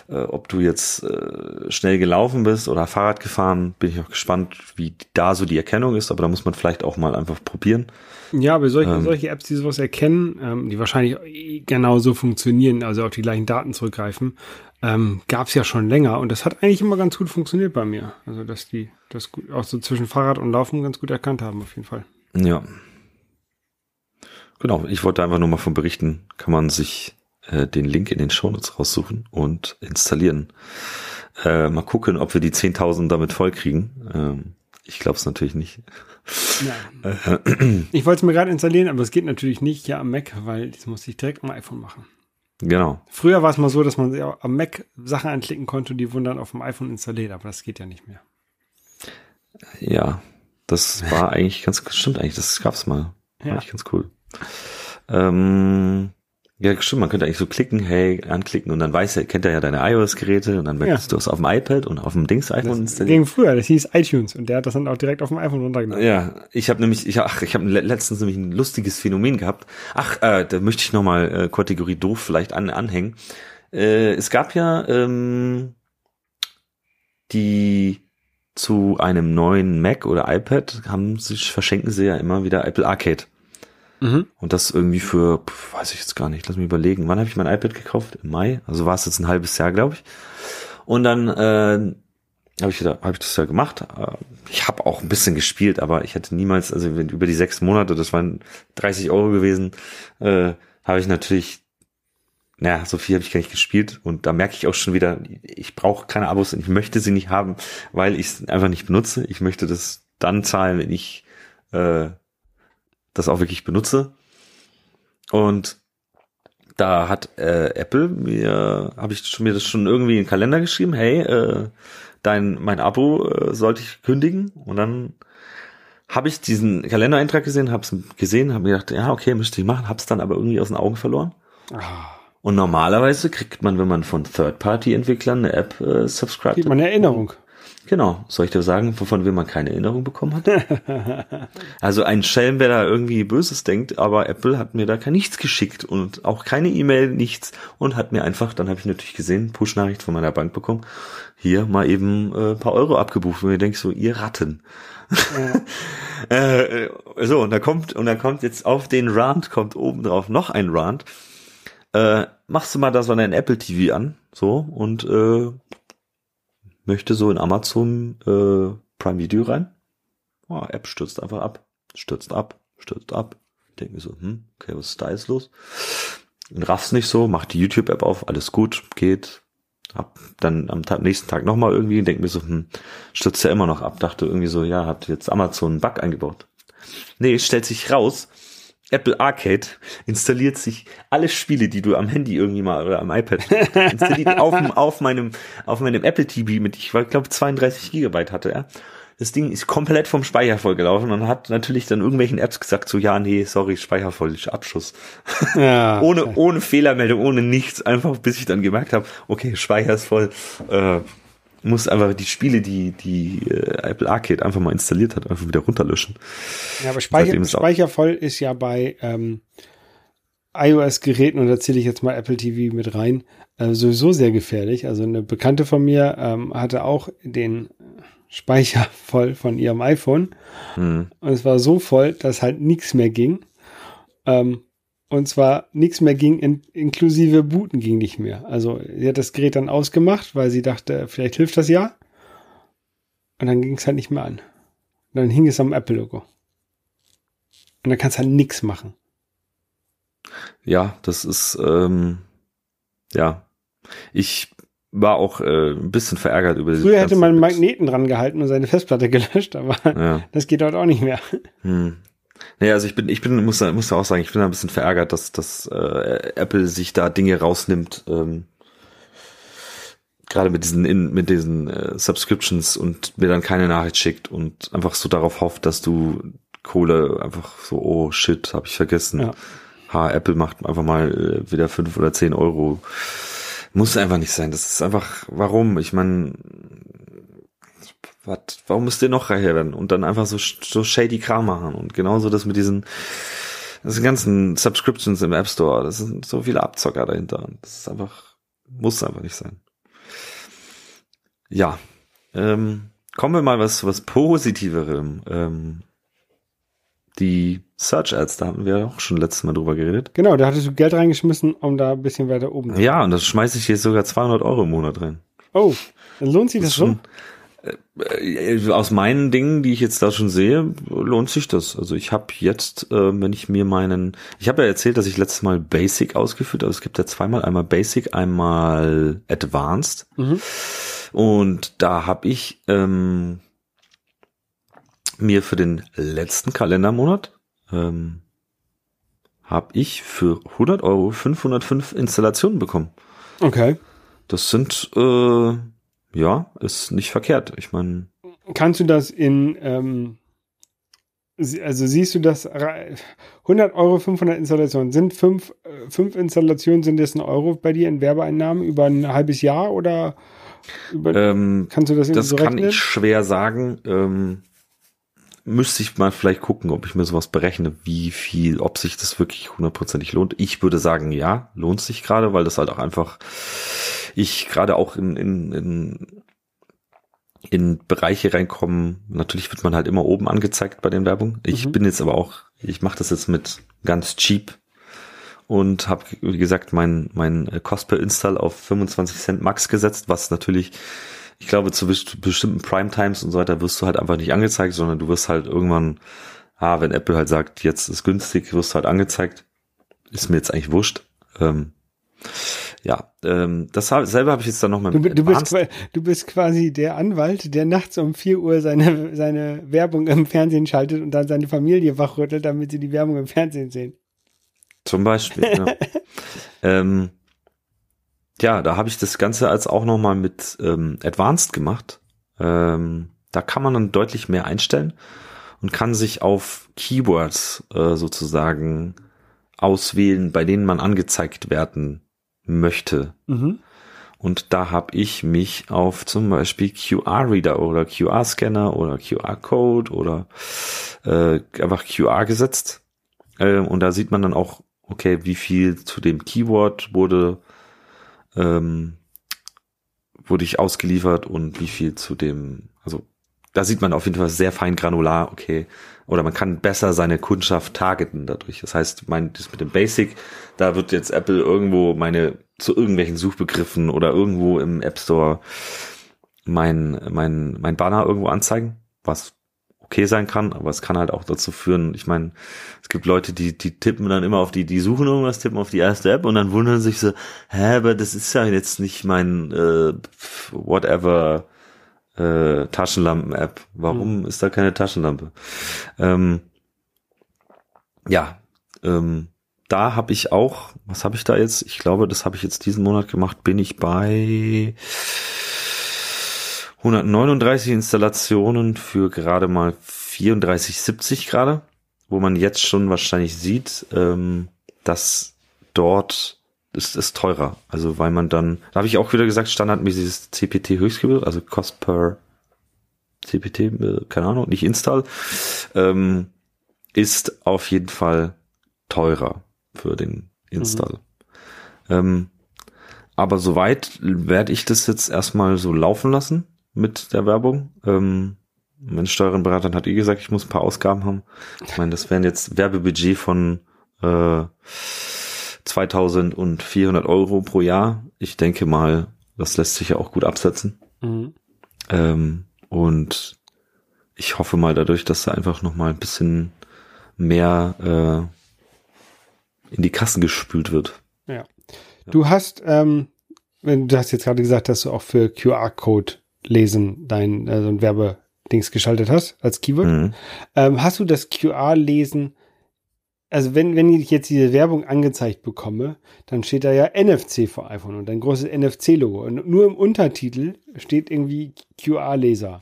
S2: äh, ob du jetzt äh, schnell gelaufen bist oder Fahrrad gefahren. Bin ich auch gespannt, wie da so die Erkennung ist, aber da muss man vielleicht auch mal einfach probieren.
S1: Ja, aber solche, ähm, solche Apps, die sowas erkennen, ähm, die wahrscheinlich genau so funktionieren, also auf die gleichen Daten zurückgreifen, ähm, gab es ja schon länger und das hat eigentlich immer ganz gut funktioniert bei mir. Also dass die das gut, auch so zwischen Fahrrad und Laufen ganz gut erkannt haben, auf jeden Fall.
S2: Ja. Genau, ich wollte einfach nur mal von berichten, kann man sich äh, den Link in den Shownotes raussuchen und installieren. Äh, mal gucken, ob wir die 10.000 damit vollkriegen. Ähm, ich glaube es natürlich nicht.
S1: Ja. ich wollte es mir gerade installieren, aber es geht natürlich nicht ja am Mac, weil das muss ich direkt am iPhone machen.
S2: Genau.
S1: Früher war es mal so, dass man ja am Mac Sachen anklicken konnte, die wurden dann auf dem iPhone installiert, aber das geht ja nicht mehr.
S2: Ja, das war eigentlich ganz, stimmt eigentlich, das gab's mal. Ja. War eigentlich ganz cool. Ähm, ja, stimmt, man könnte eigentlich so klicken, hey, anklicken und dann weiß er, kennt er ja deine iOS-Geräte und dann möchtest ja. du es auf dem iPad und auf dem Dings-iPhone
S1: installieren. Ging früher, das hieß iTunes und der hat das dann auch direkt auf dem iPhone runtergeladen.
S2: Ja, ich habe nämlich, ich, ach, ich habe letztens nämlich ein lustiges Phänomen gehabt. Ach, äh, da möchte ich nochmal äh, Kategorie doof vielleicht an, anhängen. Äh, es gab ja ähm, die zu einem neuen Mac oder iPad haben sich verschenken sie ja immer wieder Apple Arcade. Mhm. Und das irgendwie für, weiß ich jetzt gar nicht, lass mich überlegen. Wann habe ich mein iPad gekauft? Im Mai. Also war es jetzt ein halbes Jahr, glaube ich. Und dann äh, habe ich, hab ich das ja gemacht. Äh, ich habe auch ein bisschen gespielt, aber ich hätte niemals, also über die sechs Monate, das waren 30 Euro gewesen, äh, habe ich natürlich, naja, so viel habe ich gar nicht gespielt. Und da merke ich auch schon wieder, ich brauche keine Abos und ich möchte sie nicht haben, weil ich es einfach nicht benutze. Ich möchte das dann zahlen, wenn ich äh, das auch wirklich benutze. Und da hat äh, Apple mir, habe ich mir das schon irgendwie in den Kalender geschrieben, hey, äh, dein mein Abo äh, sollte ich kündigen. Und dann habe ich diesen Kalendereintrag gesehen, habe es gesehen, habe mir gedacht, ja, okay, müsste ich machen, habe es dann aber irgendwie aus den Augen verloren. Ah. Und normalerweise kriegt man, wenn man von Third-Party-Entwicklern eine App äh, subscribt,
S1: kriegt man eine Erinnerung.
S2: Genau. Soll ich dir sagen, wovon will man keine Erinnerung bekommen hat? also ein Schelm, wer da irgendwie Böses denkt, aber Apple hat mir da kein nichts geschickt und auch keine E-Mail, nichts und hat mir einfach, dann habe ich natürlich gesehen, Push-Nachricht von meiner Bank bekommen, hier mal eben äh, paar Euro abgebucht und mir denkst so, ihr Ratten. Ja. äh, so, und da kommt, und da kommt jetzt auf den Rand, kommt oben drauf noch ein Rand. Äh, machst du mal da so einen Apple TV an, so, und äh, möchte so in Amazon äh, Prime Video rein. Oh, App stürzt einfach ab. Stürzt ab, stürzt ab. Denke mir so, hm, okay, was ist da jetzt los? Und raff's nicht so, mach die YouTube-App auf, alles gut, geht. Hab dann am Tag, nächsten Tag nochmal irgendwie, denke mir so, hm, stürzt ja immer noch ab. Dachte irgendwie so, ja, hat jetzt Amazon einen Bug eingebaut. Nee, stellt sich raus, Apple Arcade installiert sich alle Spiele, die du am Handy irgendwie mal oder am iPad installiert auf, auf meinem auf meinem Apple TV mit ich glaube 32 Gigabyte hatte er. Ja. Das Ding ist komplett vom Speicher vollgelaufen und hat natürlich dann irgendwelchen Apps gesagt so ja nee sorry Speicher voll Abschuss ja, ohne ohne Fehlermeldung ohne nichts einfach bis ich dann gemerkt habe okay Speicher ist voll äh, muss einfach die Spiele, die die äh, Apple Arcade einfach mal installiert hat, einfach wieder runterlöschen.
S1: Ja, aber Speicher, Speichervoll ist ja bei ähm, iOS-Geräten, und da zähle ich jetzt mal Apple TV mit rein, äh, sowieso sehr gefährlich. Also eine Bekannte von mir ähm, hatte auch den Speicher voll von ihrem iPhone. Hm. Und es war so voll, dass halt nichts mehr ging. Ähm, und zwar nichts mehr ging, in, inklusive Booten ging nicht mehr. Also sie hat das Gerät dann ausgemacht, weil sie dachte, vielleicht hilft das ja. Und dann ging es halt nicht mehr an. Und dann hing es am Apple-Logo. Und dann kannst du halt nichts machen.
S2: Ja, das ist, ähm, ja. Ich war auch äh, ein bisschen verärgert über.
S1: Früher hätte man einen Magneten dran gehalten und seine Festplatte gelöscht, aber ja. das geht dort auch nicht mehr. Hm.
S2: Naja, also ich bin, ich bin, muss, muss auch sagen, ich bin ein bisschen verärgert, dass, dass äh, Apple sich da Dinge rausnimmt, ähm, gerade mit diesen, in, mit diesen äh, Subscriptions und mir dann keine Nachricht schickt und einfach so darauf hofft, dass du Kohle einfach so, oh shit, habe ich vergessen. Ja. Ha, Apple macht einfach mal äh, wieder fünf oder zehn Euro. Muss einfach nicht sein. Das ist einfach, warum? Ich meine, was, warum müsst ihr noch reicher werden? Und dann einfach so, so shady Kram machen. Und genauso das mit diesen Das ganzen Subscriptions im App Store. Das sind so viele Abzocker dahinter. Das ist einfach, muss einfach nicht sein. Ja. Ähm, kommen wir mal was, was Positiverem. Ähm, die Search Ads, da haben wir auch schon letztes Mal drüber geredet.
S1: Genau, da hattest du Geld reingeschmissen, um da ein bisschen weiter oben
S2: zu Ja, und das schmeiße ich jetzt sogar 200 Euro im Monat rein.
S1: Oh, dann lohnt sich das, das schon?
S2: Äh, aus meinen Dingen, die ich jetzt da schon sehe, lohnt sich das. Also ich habe jetzt, äh, wenn ich mir meinen, ich habe ja erzählt, dass ich letztes Mal Basic ausgeführt habe. Es gibt ja zweimal, einmal Basic, einmal Advanced. Mhm. Und da habe ich ähm, mir für den letzten Kalendermonat ähm, habe ich für 100 Euro 505 Installationen bekommen.
S1: Okay.
S2: Das sind äh, ja, ist nicht verkehrt. Ich meine.
S1: Kannst du das in, ähm, also siehst du das, 100 Euro, 500 Installationen, sind fünf, äh, fünf Installationen, sind das ein Euro bei dir in Werbeeinnahmen über ein halbes Jahr oder
S2: über, ähm, kannst du das Das so kann ich schwer sagen. Ähm, müsste ich mal vielleicht gucken, ob ich mir sowas berechne, wie viel, ob sich das wirklich hundertprozentig lohnt. Ich würde sagen, ja, lohnt sich gerade, weil das halt auch einfach ich gerade auch in, in, in, in Bereiche reinkommen. Natürlich wird man halt immer oben angezeigt bei den Werbungen. Ich mhm. bin jetzt aber auch, ich mache das jetzt mit ganz cheap und habe, wie gesagt, mein, mein Cost per Install auf 25 Cent Max gesetzt, was natürlich, ich glaube, zu bestimmten Prime-Times und so weiter wirst du halt einfach nicht angezeigt, sondern du wirst halt irgendwann, ah, wenn Apple halt sagt, jetzt ist günstig, wirst du halt angezeigt. Ist mir jetzt eigentlich wurscht. Ähm, ja, ähm, das hab, selber habe ich jetzt dann nochmal
S1: du, du bist, du bist quasi der Anwalt, der nachts um vier Uhr seine, seine Werbung im Fernsehen schaltet und dann seine Familie wachrüttelt, damit sie die Werbung im Fernsehen sehen.
S2: Zum Beispiel, ja. ähm, ja, da habe ich das Ganze als auch nochmal mit ähm, Advanced gemacht. Ähm, da kann man dann deutlich mehr einstellen und kann sich auf Keywords äh, sozusagen auswählen, bei denen man angezeigt werden möchte. Mhm. Und da habe ich mich auf zum Beispiel QR-Reader oder QR-Scanner oder QR-Code oder äh, einfach QR gesetzt. Äh, und da sieht man dann auch, okay, wie viel zu dem Keyword wurde, ähm, wurde ich ausgeliefert und wie viel zu dem, also da sieht man auf jeden Fall sehr fein granular, okay, oder man kann besser seine Kundschaft targeten dadurch. Das heißt, mein, das mit dem Basic, da wird jetzt Apple irgendwo meine, zu irgendwelchen Suchbegriffen oder irgendwo im App Store mein, mein, mein Banner irgendwo anzeigen, was okay sein kann, aber es kann halt auch dazu führen, ich meine, es gibt Leute, die, die tippen dann immer auf die, die suchen irgendwas, tippen auf die erste App und dann wundern sich so, hä, aber das ist ja jetzt nicht mein äh, whatever äh, Taschenlampen-App. Warum mhm. ist da keine Taschenlampe? Ähm, ja, ähm, da habe ich auch, was habe ich da jetzt? Ich glaube, das habe ich jetzt diesen Monat gemacht, bin ich bei 139 Installationen für gerade mal 34,70 gerade, wo man jetzt schon wahrscheinlich sieht, ähm, dass dort ist, ist teurer. Also weil man dann, da habe ich auch wieder gesagt, standardmäßiges CPT Höchstgebühr, also Cost per CPT, äh, keine Ahnung, nicht Install, ähm, ist auf jeden Fall teurer für den Install. Mhm. Ähm, aber soweit werde ich das jetzt erstmal so laufen lassen mit der Werbung. Ähm, mein Steuerenberater hat eh gesagt, ich muss ein paar Ausgaben haben. Ich meine, das wären jetzt Werbebudget von äh, 2400 Euro pro Jahr. Ich denke mal, das lässt sich ja auch gut absetzen. Mhm. Ähm, und ich hoffe mal dadurch, dass da einfach noch mal ein bisschen mehr äh, in die Kassen gespült wird.
S1: Ja. Du hast, ähm, wenn du hast jetzt gerade gesagt, dass du auch für QR-Code lesen dein äh, so ein Werbedings geschaltet hast als Keyword. Mhm. Ähm, hast du das QR-Lesen also wenn, wenn ich jetzt diese Werbung angezeigt bekomme, dann steht da ja NFC vor iPhone und ein großes NFC-Logo. Und nur im Untertitel steht irgendwie QR-Leser.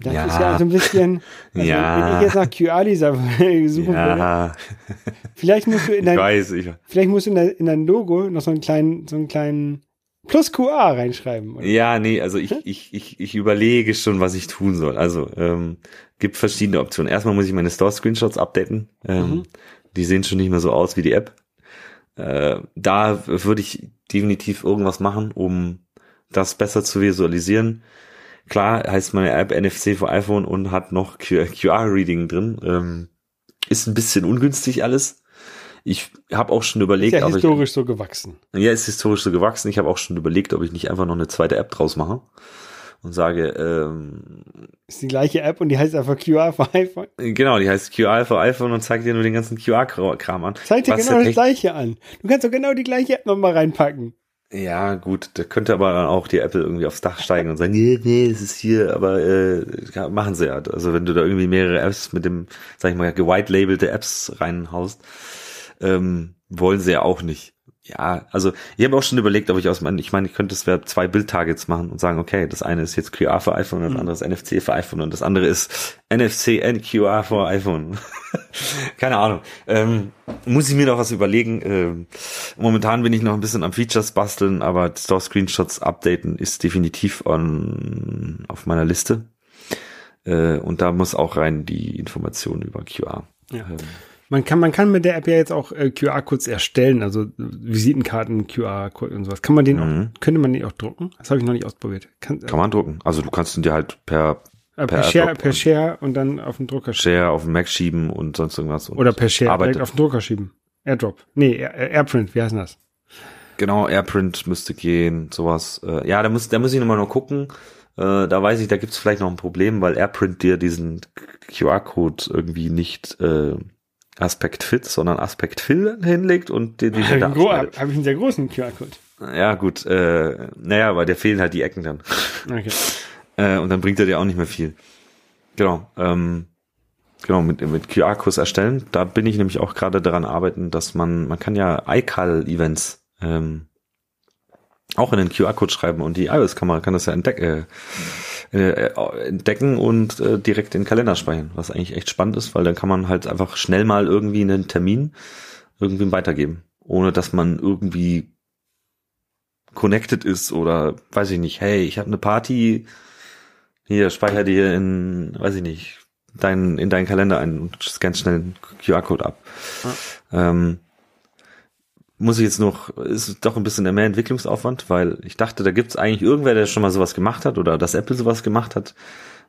S1: Das ja. ist ja so ein bisschen, also ja. wenn ich jetzt nach QR-Leser suchen ja. würde, vielleicht musst du in dein, ich weiß, ich vielleicht musst du in dein, in dein Logo noch so einen kleinen, so einen kleinen plus QR reinschreiben.
S2: Oder? Ja, nee, also ich, ich, ich, ich überlege schon, was ich tun soll. Also ähm, gibt verschiedene Optionen. Erstmal muss ich meine Store-Screenshots updaten. Ähm, mhm Die sehen schon nicht mehr so aus wie die App. Äh, da würde ich definitiv irgendwas machen, um das besser zu visualisieren. Klar heißt meine App NFC für iPhone und hat noch QR-Reading drin. Ähm, ist ein bisschen ungünstig alles. Ich habe auch schon überlegt,
S1: ist ja historisch
S2: ich,
S1: so gewachsen.
S2: Ja, ist historisch so gewachsen. Ich habe auch schon überlegt, ob ich nicht einfach noch eine zweite App draus mache und sage, ähm,
S1: ist die gleiche App und die heißt einfach QR für iPhone.
S2: Genau, die heißt QR für iPhone und zeigt dir nur den ganzen QR-Kram an.
S1: Zeigt dir genau das gleiche an. Du kannst doch genau die gleiche App nochmal reinpacken.
S2: Ja, gut, da könnte aber dann auch die Apple irgendwie aufs Dach steigen und sagen, nee, nee, das ist hier, aber äh, machen sie ja. Also wenn du da irgendwie mehrere Apps mit dem, sag ich mal, gewhite-labelte Apps reinhaust, ähm, wollen sie ja auch nicht ja, also ich habe auch schon überlegt, ob ich aus meinem, ich meine, ich könnte es zwei Bildtargets machen und sagen, okay, das eine ist jetzt QR für iPhone und das mhm. andere ist NFC für iPhone und das andere ist NFC and QR für iPhone. Keine Ahnung. Ähm, muss ich mir noch was überlegen. Ähm, momentan bin ich noch ein bisschen am Features basteln, aber Store Screenshots updaten ist definitiv on, auf meiner Liste. Äh, und da muss auch rein die Information über QR.
S1: Ja. Ähm, man kann, man kann mit der App ja jetzt auch äh, QR-Codes erstellen, also Visitenkarten, QR-Code und sowas. Kann man den mhm. auch, könnte man den auch drucken? Das habe ich noch nicht ausprobiert.
S2: Kann, kann man drucken. Also du kannst ihn dir halt per
S1: äh, per, per, Share, per Share und dann auf den Drucker
S2: schieben. Share auf den Mac schieben und sonst irgendwas.
S1: Oder per Share arbeitet. direkt auf den Drucker schieben. Airdrop. Nee, Air, Airprint, wie heißt das?
S2: Genau, Airprint müsste gehen, sowas. Äh, ja, da muss, da muss ich nochmal noch gucken. Äh, da weiß ich, da gibt's vielleicht noch ein Problem, weil Airprint dir diesen QR-Code irgendwie nicht äh, Aspekt Fit, sondern Aspekt Fill hinlegt und die, die
S1: Habe hab, hab ich einen sehr großen QR-Code.
S2: Ja, gut, äh, naja, aber der fehlen halt die Ecken dann. Okay. äh, und dann bringt er dir auch nicht mehr viel. Genau, ähm, genau, mit, mit QR-Codes erstellen. Da bin ich nämlich auch gerade daran arbeiten, dass man, man kann ja iCal-Events ähm, auch in den QR-Code schreiben und die iOS-Kamera kann das ja entdecken. Äh, äh, entdecken und äh, direkt in den Kalender speichern, was eigentlich echt spannend ist, weil dann kann man halt einfach schnell mal irgendwie einen Termin irgendwie weitergeben, ohne dass man irgendwie connected ist oder weiß ich nicht, hey, ich habe eine Party, hier speicher dir in, weiß ich nicht, dein, in deinen Kalender ein und scan schnell einen QR-Code ab. Ja. Ähm, muss ich jetzt noch, ist doch ein bisschen mehr Entwicklungsaufwand, weil ich dachte, da gibt's eigentlich irgendwer, der schon mal sowas gemacht hat oder dass Apple sowas gemacht hat.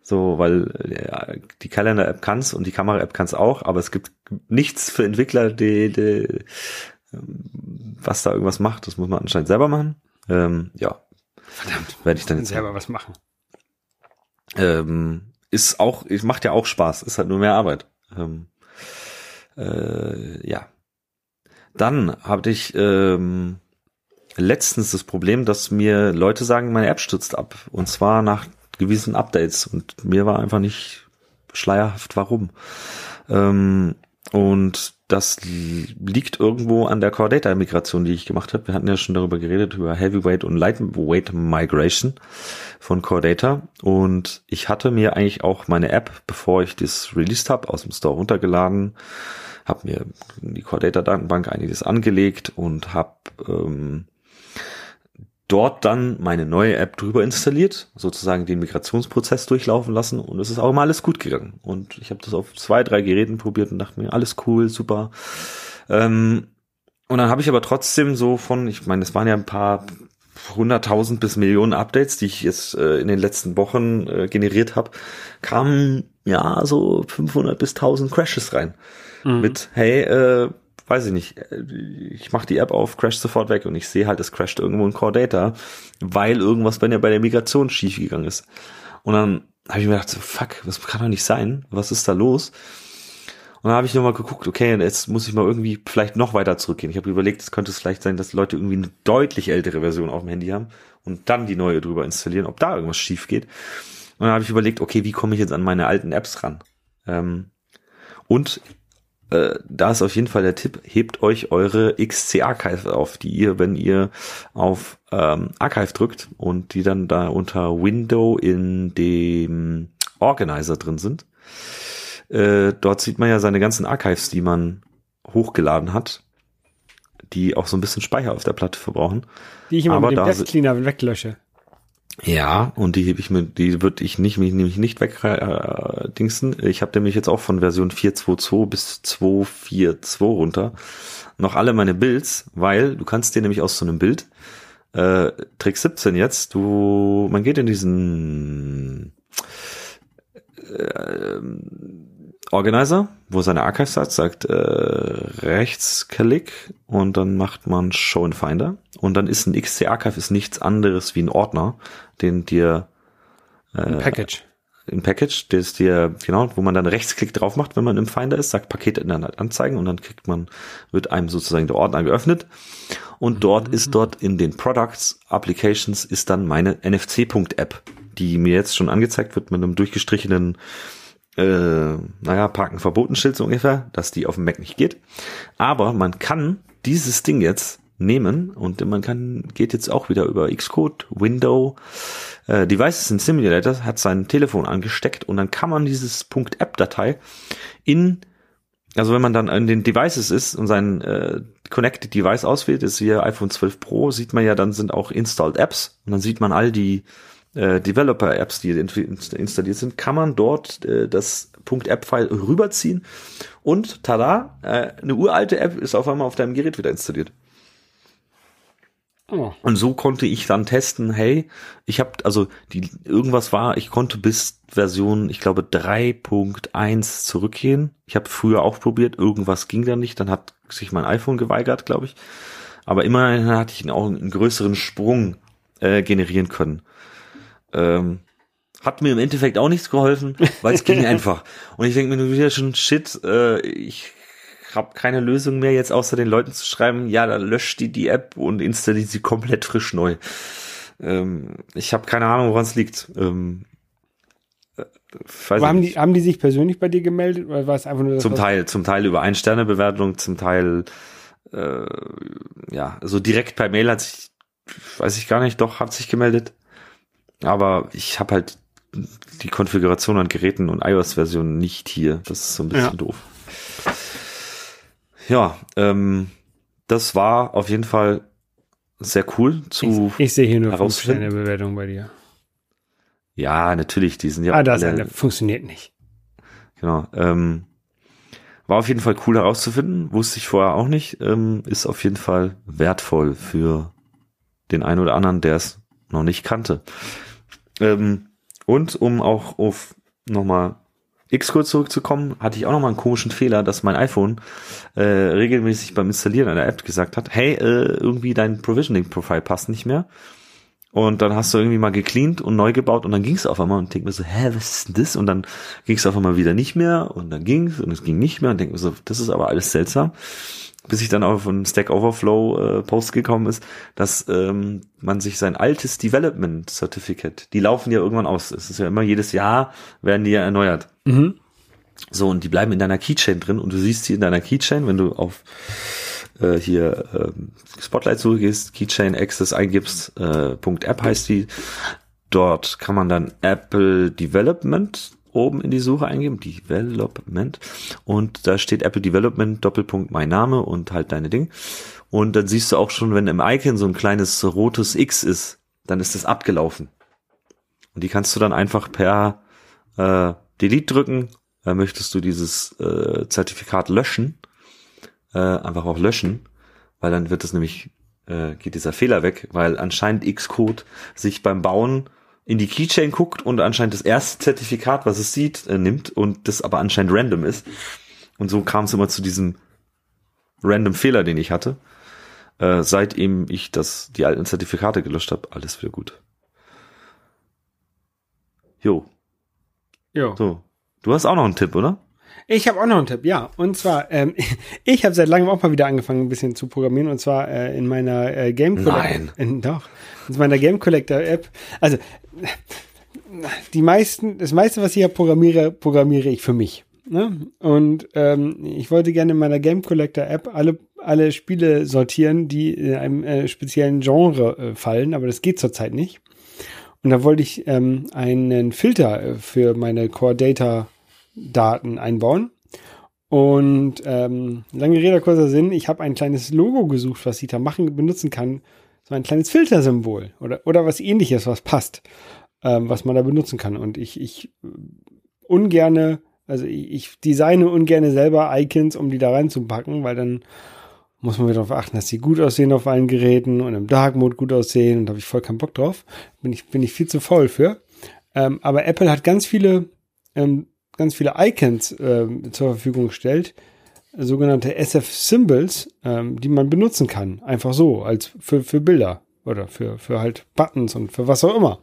S2: So, weil ja, die Kalender-App kann's und die Kamera-App kann's auch, aber es gibt nichts für Entwickler, die, die was da irgendwas macht. Das muss man anscheinend selber machen. Ähm, ja.
S1: Verdammt. Werde ich dann jetzt selber was machen.
S2: Ähm, ist auch, macht ja auch Spaß, ist halt nur mehr Arbeit. Ähm, äh, ja. Dann hatte ich ähm, letztens das Problem, dass mir Leute sagen, meine App stürzt ab. Und zwar nach gewissen Updates. Und mir war einfach nicht schleierhaft, warum. Ähm, und das liegt irgendwo an der Core Data Migration, die ich gemacht habe. Wir hatten ja schon darüber geredet, über Heavyweight und Lightweight Migration von Core Data. Und ich hatte mir eigentlich auch meine App, bevor ich das released habe, aus dem Store runtergeladen habe mir in die Core Data Datenbank einiges angelegt und habe ähm, dort dann meine neue App drüber installiert, sozusagen den Migrationsprozess durchlaufen lassen und es ist auch immer alles gut gegangen. Und ich habe das auf zwei, drei Geräten probiert und dachte mir, alles cool, super. Ähm, und dann habe ich aber trotzdem so von, ich meine, es waren ja ein paar hunderttausend bis Millionen Updates, die ich jetzt äh, in den letzten Wochen äh, generiert habe, kamen ja so 500 bis 1000 Crashes rein mhm. mit, hey, äh, weiß ich nicht, äh, ich mache die App auf, crash sofort weg und ich sehe halt, es crasht irgendwo in Core Data, weil irgendwas bei der, bei der Migration schiefgegangen ist. Und dann habe ich mir gedacht, so, fuck, das kann doch nicht sein, was ist da los? Und dann habe ich nochmal geguckt, okay, jetzt muss ich mal irgendwie vielleicht noch weiter zurückgehen. Ich habe überlegt, es könnte es vielleicht sein, dass Leute irgendwie eine deutlich ältere Version auf dem Handy haben und dann die neue drüber installieren, ob da irgendwas schief geht. Und dann habe ich überlegt, okay, wie komme ich jetzt an meine alten Apps ran? Ähm, und äh, da ist auf jeden Fall der Tipp, hebt euch eure XC Archive auf, die ihr, wenn ihr auf ähm, Archive drückt und die dann da unter Window in dem Organizer drin sind. Äh, dort sieht man ja seine ganzen Archives, die man hochgeladen hat, die auch so ein bisschen Speicher auf der Platte verbrauchen.
S1: Die ich immer Aber mit dem Death Cleaner weglösche.
S2: Ja, und die hebe ich mir, die würde ich nicht, mich nämlich nicht wegdingsen. Äh, ich habe nämlich jetzt auch von Version 4.2.2 bis 2.4.2 runter noch alle meine Builds, weil du kannst dir nämlich aus so einem Bild, äh, Trick 17 jetzt, du, man geht in diesen äh, Organizer, wo seine Archives hat, sagt äh, Rechtsklick und dann macht man Show in Finder und dann ist ein XC Archive ist nichts anderes wie ein Ordner, den dir
S1: äh, ein Package
S2: ein Package, das dir, genau, wo man dann Rechtsklick drauf macht, wenn man im Finder ist, sagt Pakete Internet anzeigen und dann kriegt man, wird einem sozusagen der Ordner geöffnet. Und dort mhm. ist dort in den Products, Applications ist dann meine NFC.app, die mir jetzt schon angezeigt wird mit einem durchgestrichenen äh, naja, Parken verboten Schild so ungefähr, dass die auf dem Mac nicht geht. Aber man kann dieses Ding jetzt nehmen und man kann, geht jetzt auch wieder über Xcode, Window, äh, Devices in Simulator, hat sein Telefon angesteckt und dann kann man dieses .app-Datei in, also wenn man dann in den Devices ist und sein äh, Connected Device auswählt, ist hier iPhone 12 Pro, sieht man ja, dann sind auch installed Apps und dann sieht man all die äh, Developer-Apps, die installiert sind, kann man dort äh, das .app-File rüberziehen und tada, äh, eine uralte App ist auf einmal auf deinem Gerät wieder installiert. Oh. Und so konnte ich dann testen, hey, ich habe also die irgendwas war, ich konnte bis Version, ich glaube 3.1 zurückgehen. Ich habe früher auch probiert, irgendwas ging da nicht, dann hat sich mein iPhone geweigert, glaube ich. Aber immerhin hatte ich auch einen größeren Sprung äh, generieren können. Ähm, hat mir im Endeffekt auch nichts geholfen, weil es ging einfach. Und ich denke mir wieder schon, shit, äh, ich habe keine Lösung mehr, jetzt außer den Leuten zu schreiben, ja, dann löscht die die App und installiert sie komplett frisch neu. Ähm, ich habe keine Ahnung, woran es liegt. Ähm,
S1: äh, haben, die, haben die sich persönlich bei dir gemeldet oder war es einfach nur
S2: Zum Teil, zum Teil über Ein-Sterne-Bewertung, zum Teil äh, ja, so direkt per Mail hat sich, weiß ich gar nicht, doch, hat sich gemeldet. Aber ich habe halt die Konfiguration an Geräten und iOS-Versionen nicht hier. Das ist so ein bisschen ja. doof. Ja, ähm, das war auf jeden Fall sehr cool zu.
S1: Ich, ich sehe hier nur fünf Sterne Bewertung bei dir.
S2: Ja, natürlich, die sind ja.
S1: Ah, das alle, funktioniert nicht.
S2: Genau. Ähm, war auf jeden Fall cool herauszufinden, wusste ich vorher auch nicht. Ähm, ist auf jeden Fall wertvoll für den einen oder anderen, der es noch nicht kannte. Ähm, und um auch auf nochmal Xcode zurückzukommen, hatte ich auch nochmal einen komischen Fehler, dass mein iPhone äh, regelmäßig beim Installieren einer App gesagt hat, hey, äh, irgendwie dein Provisioning-Profile passt nicht mehr. Und dann hast du irgendwie mal gecleant und neu gebaut und dann ging es auf einmal und denk mir so, hä, was ist denn das? Und dann ging es auf einmal wieder nicht mehr und dann ging es und es ging nicht mehr und denk mir so, das ist aber alles seltsam bis ich dann auf einen Stack Overflow äh, Post gekommen ist, dass ähm, man sich sein altes Development Certificate, die laufen ja irgendwann aus. Es ist ja immer jedes Jahr werden die ja erneuert. Mhm. So und die bleiben in deiner Keychain drin und du siehst sie in deiner Keychain, wenn du auf äh, hier äh, Spotlight suche gehst, Keychain Access eingibst, äh, .app heißt die. Dort kann man dann Apple Development oben in die Suche eingeben, Development, und da steht Apple Development, Doppelpunkt mein Name und halt deine Ding. Und dann siehst du auch schon, wenn im Icon so ein kleines rotes X ist, dann ist das abgelaufen. Und die kannst du dann einfach per äh, Delete drücken. Äh, möchtest du dieses äh, Zertifikat löschen, äh, einfach auch löschen, weil dann wird es nämlich, äh, geht dieser Fehler weg, weil anscheinend Xcode sich beim Bauen in die Keychain guckt und anscheinend das erste Zertifikat, was es sieht, äh, nimmt und das aber anscheinend random ist. Und so kam es immer zu diesem random Fehler, den ich hatte. Äh, seitdem ich das, die alten Zertifikate gelöscht habe, alles wieder gut. Jo. Jo. So. Du hast auch noch einen Tipp, oder?
S1: Ich habe auch noch einen Tipp, ja. Und zwar, ähm, ich habe seit langem auch mal wieder angefangen, ein bisschen zu programmieren. Und zwar äh, in meiner äh, Game
S2: Collector. Nein.
S1: In, doch. In meiner Game Collector App. Also, die meisten, das meiste, was ich hier programmiere, programmiere ich für mich. Ne? Und ähm, ich wollte gerne in meiner Game Collector App alle, alle Spiele sortieren, die in einem äh, speziellen Genre äh, fallen, aber das geht zurzeit nicht. Und da wollte ich ähm, einen Filter äh, für meine Core Data Daten einbauen. Und ähm, lange Rede, kurzer Sinn, ich habe ein kleines Logo gesucht, was ich da machen, benutzen kann so ein kleines Filtersymbol oder, oder was ähnliches, was passt, ähm, was man da benutzen kann. Und ich, ich ungerne, also ich, ich designe ungerne selber Icons, um die da reinzupacken, weil dann muss man wieder darauf achten, dass sie gut aussehen auf allen Geräten und im Dark Mode gut aussehen und da habe ich voll keinen Bock drauf. Bin ich, bin ich viel zu faul für. Ähm, aber Apple hat ganz viele, ähm, ganz viele Icons ähm, zur Verfügung gestellt, sogenannte SF Symbols, ähm, die man benutzen kann. Einfach so, als für, für Bilder oder für, für halt Buttons und für was auch immer.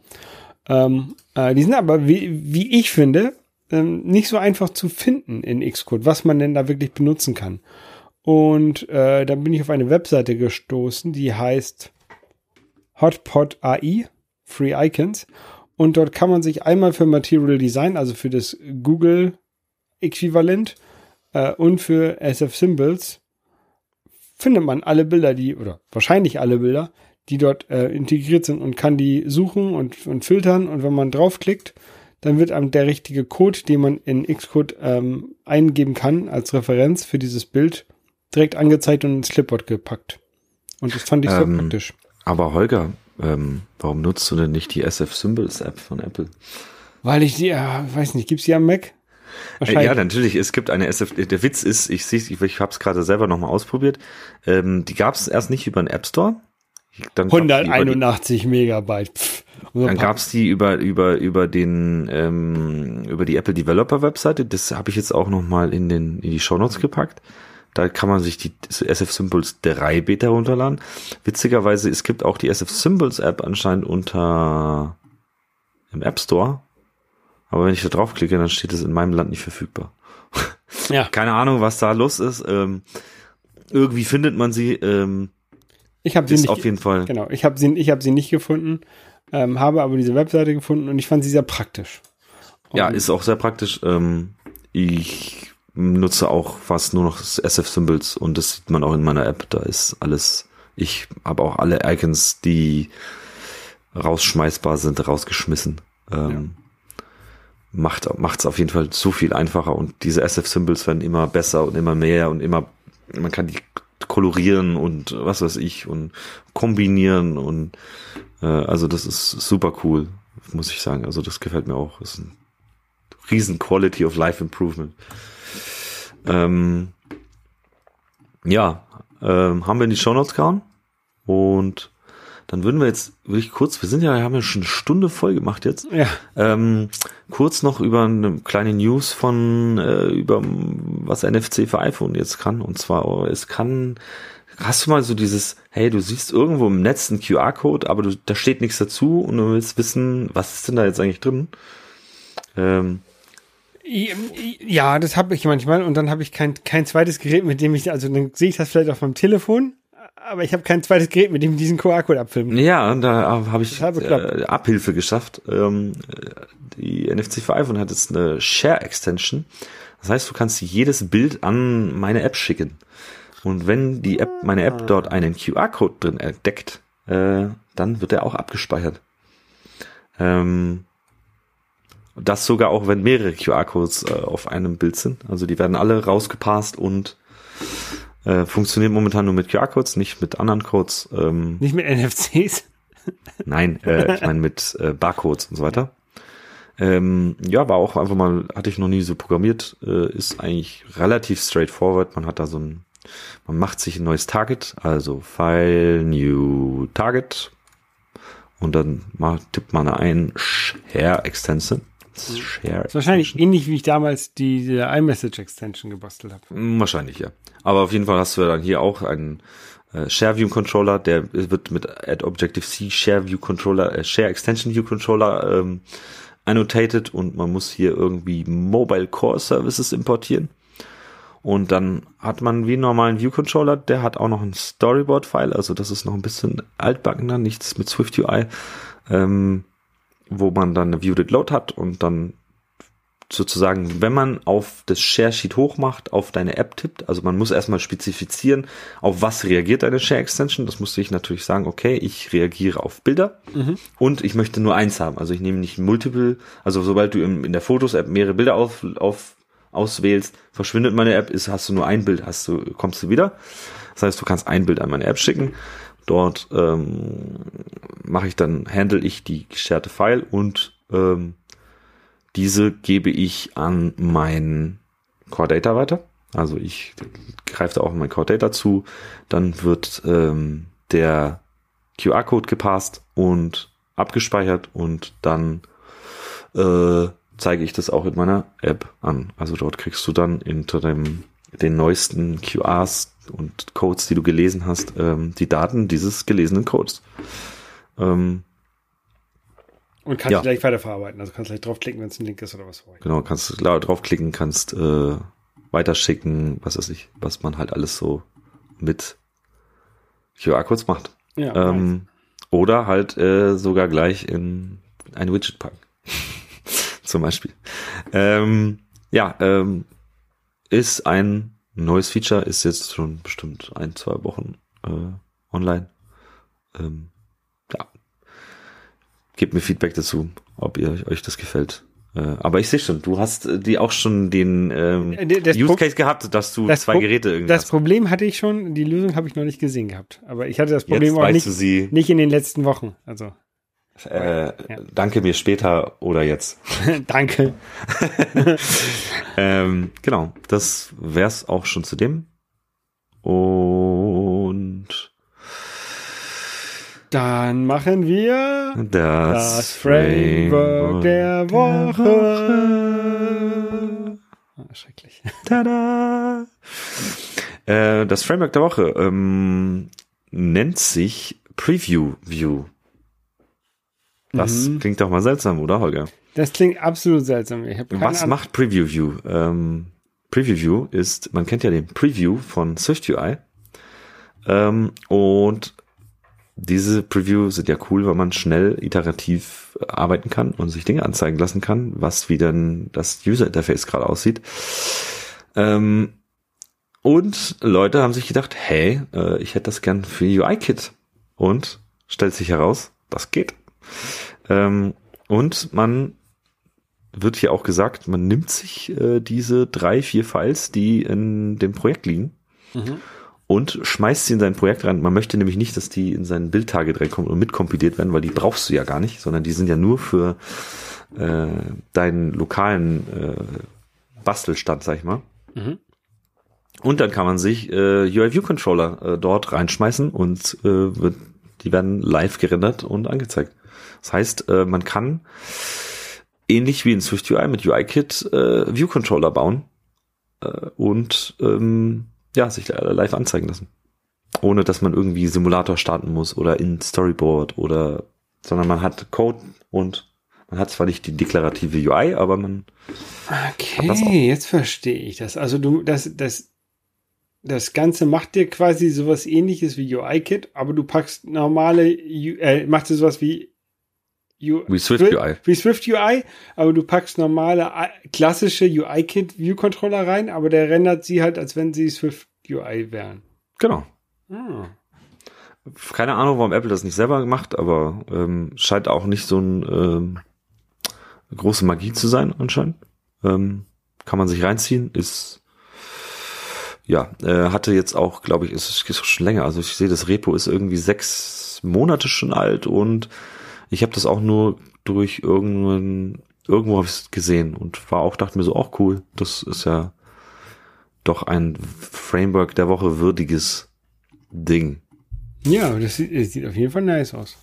S1: Ähm, äh, die sind aber, wie, wie ich finde, ähm, nicht so einfach zu finden in Xcode, was man denn da wirklich benutzen kann. Und äh, dann bin ich auf eine Webseite gestoßen, die heißt Hotpot AI, Free Icons. Und dort kann man sich einmal für Material Design, also für das Google-Äquivalent äh, und für SF Symbols, findet man alle Bilder, die, oder wahrscheinlich alle Bilder, die dort äh, integriert sind und kann die suchen und, und filtern. Und wenn man draufklickt, dann wird einem der richtige Code, den man in Xcode ähm, eingeben kann als Referenz für dieses Bild, direkt angezeigt und ins Clipboard gepackt. Und das fand ich sehr
S2: Ähm,
S1: praktisch.
S2: Aber Holger, ähm, warum nutzt du denn nicht die SF Symbols App von Apple?
S1: Weil ich die, ja, weiß nicht, gibt's die am Mac?
S2: Äh, ja, natürlich, es gibt eine SF, der Witz ist, ich sehe ich, ich habe es gerade selber nochmal ausprobiert, ähm, die gab es erst nicht über den App Store. Dann gab's die über die-
S1: 181 Megabyte. Pff.
S2: Dann gab's die über über über den ähm, über die Apple Developer Webseite. Das habe ich jetzt auch noch mal in den in die Shownotes gepackt. Da kann man sich die SF Symbols 3 Beta runterladen. Witzigerweise, es gibt auch die SF Symbols App anscheinend unter im App Store. Aber wenn ich da draufklicke, dann steht es in meinem Land nicht verfügbar.
S1: Ja.
S2: Keine Ahnung, was da los ist. Ähm, irgendwie findet man sie. Ähm,
S1: Ich habe sie nicht.
S2: auf jeden Fall.
S1: Genau, ich habe sie, ich habe sie nicht gefunden, ähm, habe aber diese Webseite gefunden und ich fand sie sehr praktisch.
S2: Ja,
S1: Und-
S2: ist auch sehr praktisch. Ähm, ich nutze auch fast nur noch SF Symbols und das sieht man auch in meiner App. Da ist alles. Ich habe auch alle Icons, die rausschmeißbar sind, rausgeschmissen. Ähm, Macht macht's auf jeden Fall so viel einfacher und diese SF Symbols werden immer besser und immer mehr und immer man kann die kolorieren und was weiß ich und kombinieren und äh, also das ist super cool, muss ich sagen. Also das gefällt mir auch. Ist ein riesen Quality of Life Improvement. Ähm, ja, ähm, haben wir in die Show Notes gehauen und dann würden wir jetzt wirklich kurz, wir sind ja, haben ja schon eine Stunde voll gemacht jetzt.
S1: Ja,
S2: Ähm, kurz noch über eine kleine News von äh, über was NFC für iPhone jetzt kann. Und zwar, oh, es kann. Hast du mal so dieses, hey, du siehst irgendwo im Netz einen QR-Code, aber du, da steht nichts dazu und du willst wissen, was ist denn da jetzt eigentlich drin? Ähm,
S1: ja, das habe ich manchmal und dann habe ich kein, kein zweites Gerät, mit dem ich, also dann sehe ich das vielleicht auf meinem Telefon, aber ich habe kein zweites Gerät, mit dem ich diesen QR-Code abfilmen kann.
S2: ja, da habe ich äh, Abhilfe geschafft. Ähm, äh, die NFC für iPhone hat jetzt eine Share-Extension. Das heißt, du kannst jedes Bild an meine App schicken. Und wenn die App, meine App dort einen QR-Code drin entdeckt, äh, dann wird er auch abgespeichert. Ähm, das sogar auch, wenn mehrere QR-Codes äh, auf einem Bild sind. Also die werden alle rausgepasst und äh, funktioniert momentan nur mit QR-Codes, nicht mit anderen Codes. Ähm,
S1: Nicht mit NFCs.
S2: Nein, äh, ich meine mit äh, Barcodes und so weiter. Ähm, ja, war auch einfach mal, hatte ich noch nie so programmiert, äh, ist eigentlich relativ straightforward. Man hat da so ein, man macht sich ein neues Target, also File, New Target und dann mal, tippt man ein Share Extension. Share
S1: Das ist wahrscheinlich ähnlich, wie ich damals die, die iMessage Extension gebastelt habe.
S2: Mm, Wahrscheinlich, ja. Aber auf jeden Fall hast du dann hier auch einen äh, Share View Controller, der wird mit Add Objective C Share View Controller, äh, Share Extension View Controller ähm, annotated und man muss hier irgendwie Mobile Core Services importieren. Und dann hat man wie einen normalen View Controller, der hat auch noch ein Storyboard File, also das ist noch ein bisschen altbackener, nichts mit Swift UI, ähm, wo man dann eine Viewed Load hat und dann sozusagen, wenn man auf das Share Sheet hochmacht, auf deine App tippt, also man muss erstmal spezifizieren, auf was reagiert deine Share Extension. Das musste ich natürlich sagen, okay, ich reagiere auf Bilder und ich möchte nur eins haben. Also ich nehme nicht multiple, also sobald du in, in der Fotos-App mehrere Bilder auf, auf, auswählst, verschwindet meine App, ist, hast du nur ein Bild, hast du, kommst du wieder. Das heißt, du kannst ein Bild an meine App schicken. Dort ähm, mache ich dann, handle ich die gescherte File und ähm, diese gebe ich an mein Core Data weiter. Also ich greife da auch mein Core Data zu. Dann wird ähm, der QR-Code gepasst und abgespeichert und dann äh, zeige ich das auch in meiner App an. Also dort kriegst du dann hinter dem den neuesten QRs und Codes, die du gelesen hast, ähm, die Daten dieses gelesenen Codes. Ähm,
S1: und kannst ja. gleich weiterverarbeiten. Also kannst gleich draufklicken, wenn es ein Link ist oder was.
S2: Genau, kannst draufklicken, kannst äh, weiterschicken, was weiß ich, was man halt alles so mit QR-Codes macht. Ja, ähm, oder halt äh, sogar gleich in ein Widget packen. Zum Beispiel. Ähm, ja, ähm, ist ein neues Feature, ist jetzt schon bestimmt ein, zwei Wochen äh, online. Ähm, ja. Gebt mir Feedback dazu, ob ihr euch das gefällt. Äh, aber ich sehe schon, du hast äh, die auch schon den ähm, äh, das Use Case gehabt, dass du zwei Geräte irgendwie
S1: Das hast. Problem hatte ich schon, die Lösung habe ich noch nicht gesehen gehabt. Aber ich hatte das Problem Jetzt auch nicht, nicht in den letzten Wochen. Also
S2: äh, ja. Danke mir später oder jetzt.
S1: danke.
S2: ähm, genau, das wär's auch schon zu dem. Und
S1: dann machen wir
S2: das,
S1: das Framework, der Woche. Woche.
S2: Oh, schrecklich. Tada! Äh, das Framework der Woche ähm, nennt sich Preview View. Das mhm. klingt doch mal seltsam, oder Holger?
S1: Das klingt absolut seltsam.
S2: Was macht Preview View? Ähm, Preview View ist, man kennt ja den Preview von SwiftUI. Ähm, und diese Preview sind ja cool, weil man schnell iterativ arbeiten kann und sich Dinge anzeigen lassen kann, was wie dann das User Interface gerade aussieht. Ähm, und Leute haben sich gedacht, hey, äh, ich hätte das gern für UI-Kit. Und stellt sich heraus, das geht. Ähm, und man wird hier auch gesagt, man nimmt sich äh, diese drei, vier Files, die in dem Projekt liegen, mhm. und schmeißt sie in sein Projekt rein. Man möchte nämlich nicht, dass die in sein Bildtage kommen und mitkompiliert werden, weil die brauchst du ja gar nicht, sondern die sind ja nur für äh, deinen lokalen äh, Bastelstand, sag ich mal. Mhm. Und dann kann man sich äh, UI View Controller äh, dort reinschmeißen und äh, wird, die werden live gerendert und angezeigt. Das heißt, äh, man kann ähnlich wie in SwiftUI mit UIKit äh, View Controller bauen äh, und ähm, ja, sich live anzeigen lassen. Ohne dass man irgendwie Simulator starten muss oder in Storyboard oder sondern man hat Code und man hat zwar nicht die deklarative UI, aber man
S1: Okay, jetzt verstehe ich das. Also du das das das Ganze macht dir quasi sowas ähnliches wie UIKit, aber du packst normale, äh, macht dir sowas wie
S2: U wie Swift UI.
S1: Wie Swift UI, aber du packst normale, klassische UI-Kit View Controller rein, aber der rendert sie halt, als wenn sie Swift UI wären.
S2: Genau. Ah. Keine Ahnung, warum Apple das nicht selber macht, aber ähm, scheint auch nicht so ein ähm, große Magie zu sein anscheinend. Ähm, kann man sich reinziehen, ist ja, äh, hatte jetzt auch, glaube ich, ist, ist schon länger. Also ich sehe, das Repo ist irgendwie sechs Monate schon alt und ich habe das auch nur durch irgendeinen, irgendwo habe ich gesehen und war auch, dachte mir so, auch cool, das ist ja doch ein Framework der Woche würdiges Ding.
S1: Ja, das sieht, das sieht auf jeden Fall nice aus.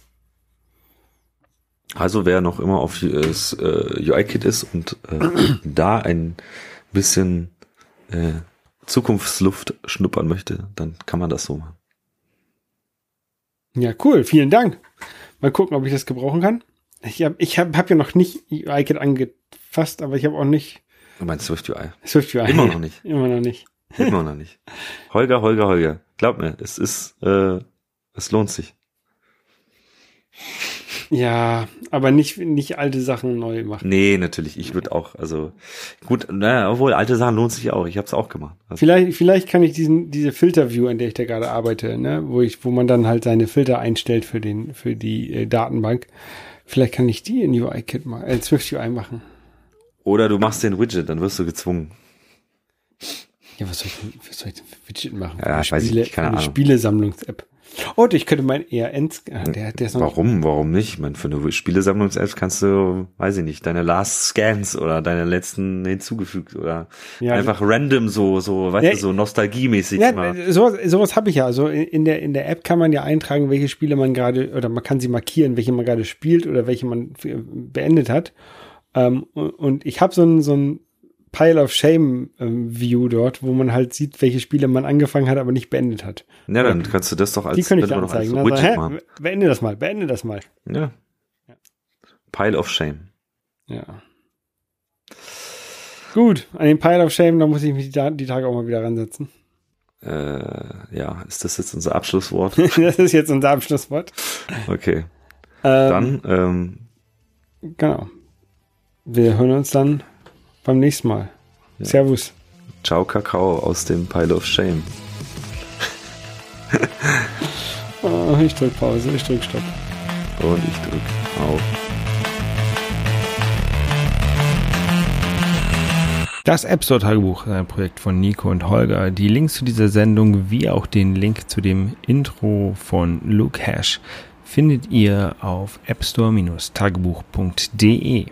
S2: Also wer noch immer auf das äh, UI-Kit ist und äh, da ein bisschen äh, Zukunftsluft schnuppern möchte, dann kann man das so machen.
S1: Ja, cool. Vielen Dank. Mal gucken, ob ich das gebrauchen kann. Ich habe ich hab, hab ja noch nicht UIKit angefasst, aber ich habe auch nicht.
S2: Du meinst Swift UI?
S1: Swift UI.
S2: Immer noch nicht.
S1: Immer noch nicht.
S2: Immer noch nicht. Holger, Holger, Holger. Glaub mir, es ist, äh, es lohnt sich.
S1: Ja, aber nicht, nicht alte Sachen neu machen.
S2: Nee, natürlich. Ich würde auch, also gut, naja, obwohl alte Sachen lohnt sich auch. Ich habe es auch gemacht.
S1: Also, vielleicht, vielleicht kann ich diesen, diese Filterview, an der ich da gerade arbeite, ne, wo ich, wo man dann halt seine Filter einstellt für den, für die äh, Datenbank. Vielleicht kann ich die in UIKit machen, äh, Swift UI machen.
S2: Oder du machst den Widget, dann wirst du gezwungen.
S1: Ja, was soll ich, was soll ich denn für Widget machen?
S2: Ja,
S1: ich weiß
S2: ich, keine Ahnung.
S1: Spielesammlungs-App. Oh, ich könnte mein eher Ends. Der,
S2: der ist Warum? Warum nicht? Ich meine, für eine Spielesammlungs-App kannst du, weiß ich nicht, deine Last Scans oder deine letzten hinzugefügt oder ja, einfach random so, so, weißt ja, du, so nostalgiemäßig.
S1: Ja, sowas, sowas habe ich ja. Also in der, in der App kann man ja eintragen, welche Spiele man gerade, oder man kann sie markieren, welche man gerade spielt oder welche man beendet hat. Ähm, und ich habe so ein, so ein Pile of Shame ähm, View dort, wo man halt sieht, welche Spiele man angefangen hat, aber nicht beendet hat.
S2: Ja, dann kannst du das doch als,
S1: die könnte ich da anzeigen. Als also, hä, beende das mal, beende das mal.
S2: Ja. ja. Pile of Shame.
S1: Ja. Gut, an den Pile of Shame, da muss ich mich die, die Tage auch mal wieder ransetzen.
S2: Äh, ja, ist das jetzt unser Abschlusswort?
S1: das ist jetzt unser Abschlusswort.
S2: Okay. Ähm, dann, ähm,
S1: genau. Wir hören uns dann beim nächsten Mal. Ja. Servus.
S2: Ciao, Kakao aus dem Pile of Shame.
S1: oh, ich drück Pause, ich drück Stopp.
S2: Und ich drück auf.
S1: Das App Store Tagebuch ist ein Projekt von Nico und Holger. Die Links zu dieser Sendung wie auch den Link zu dem Intro von Luke Hash findet ihr auf appstore-tagebuch.de.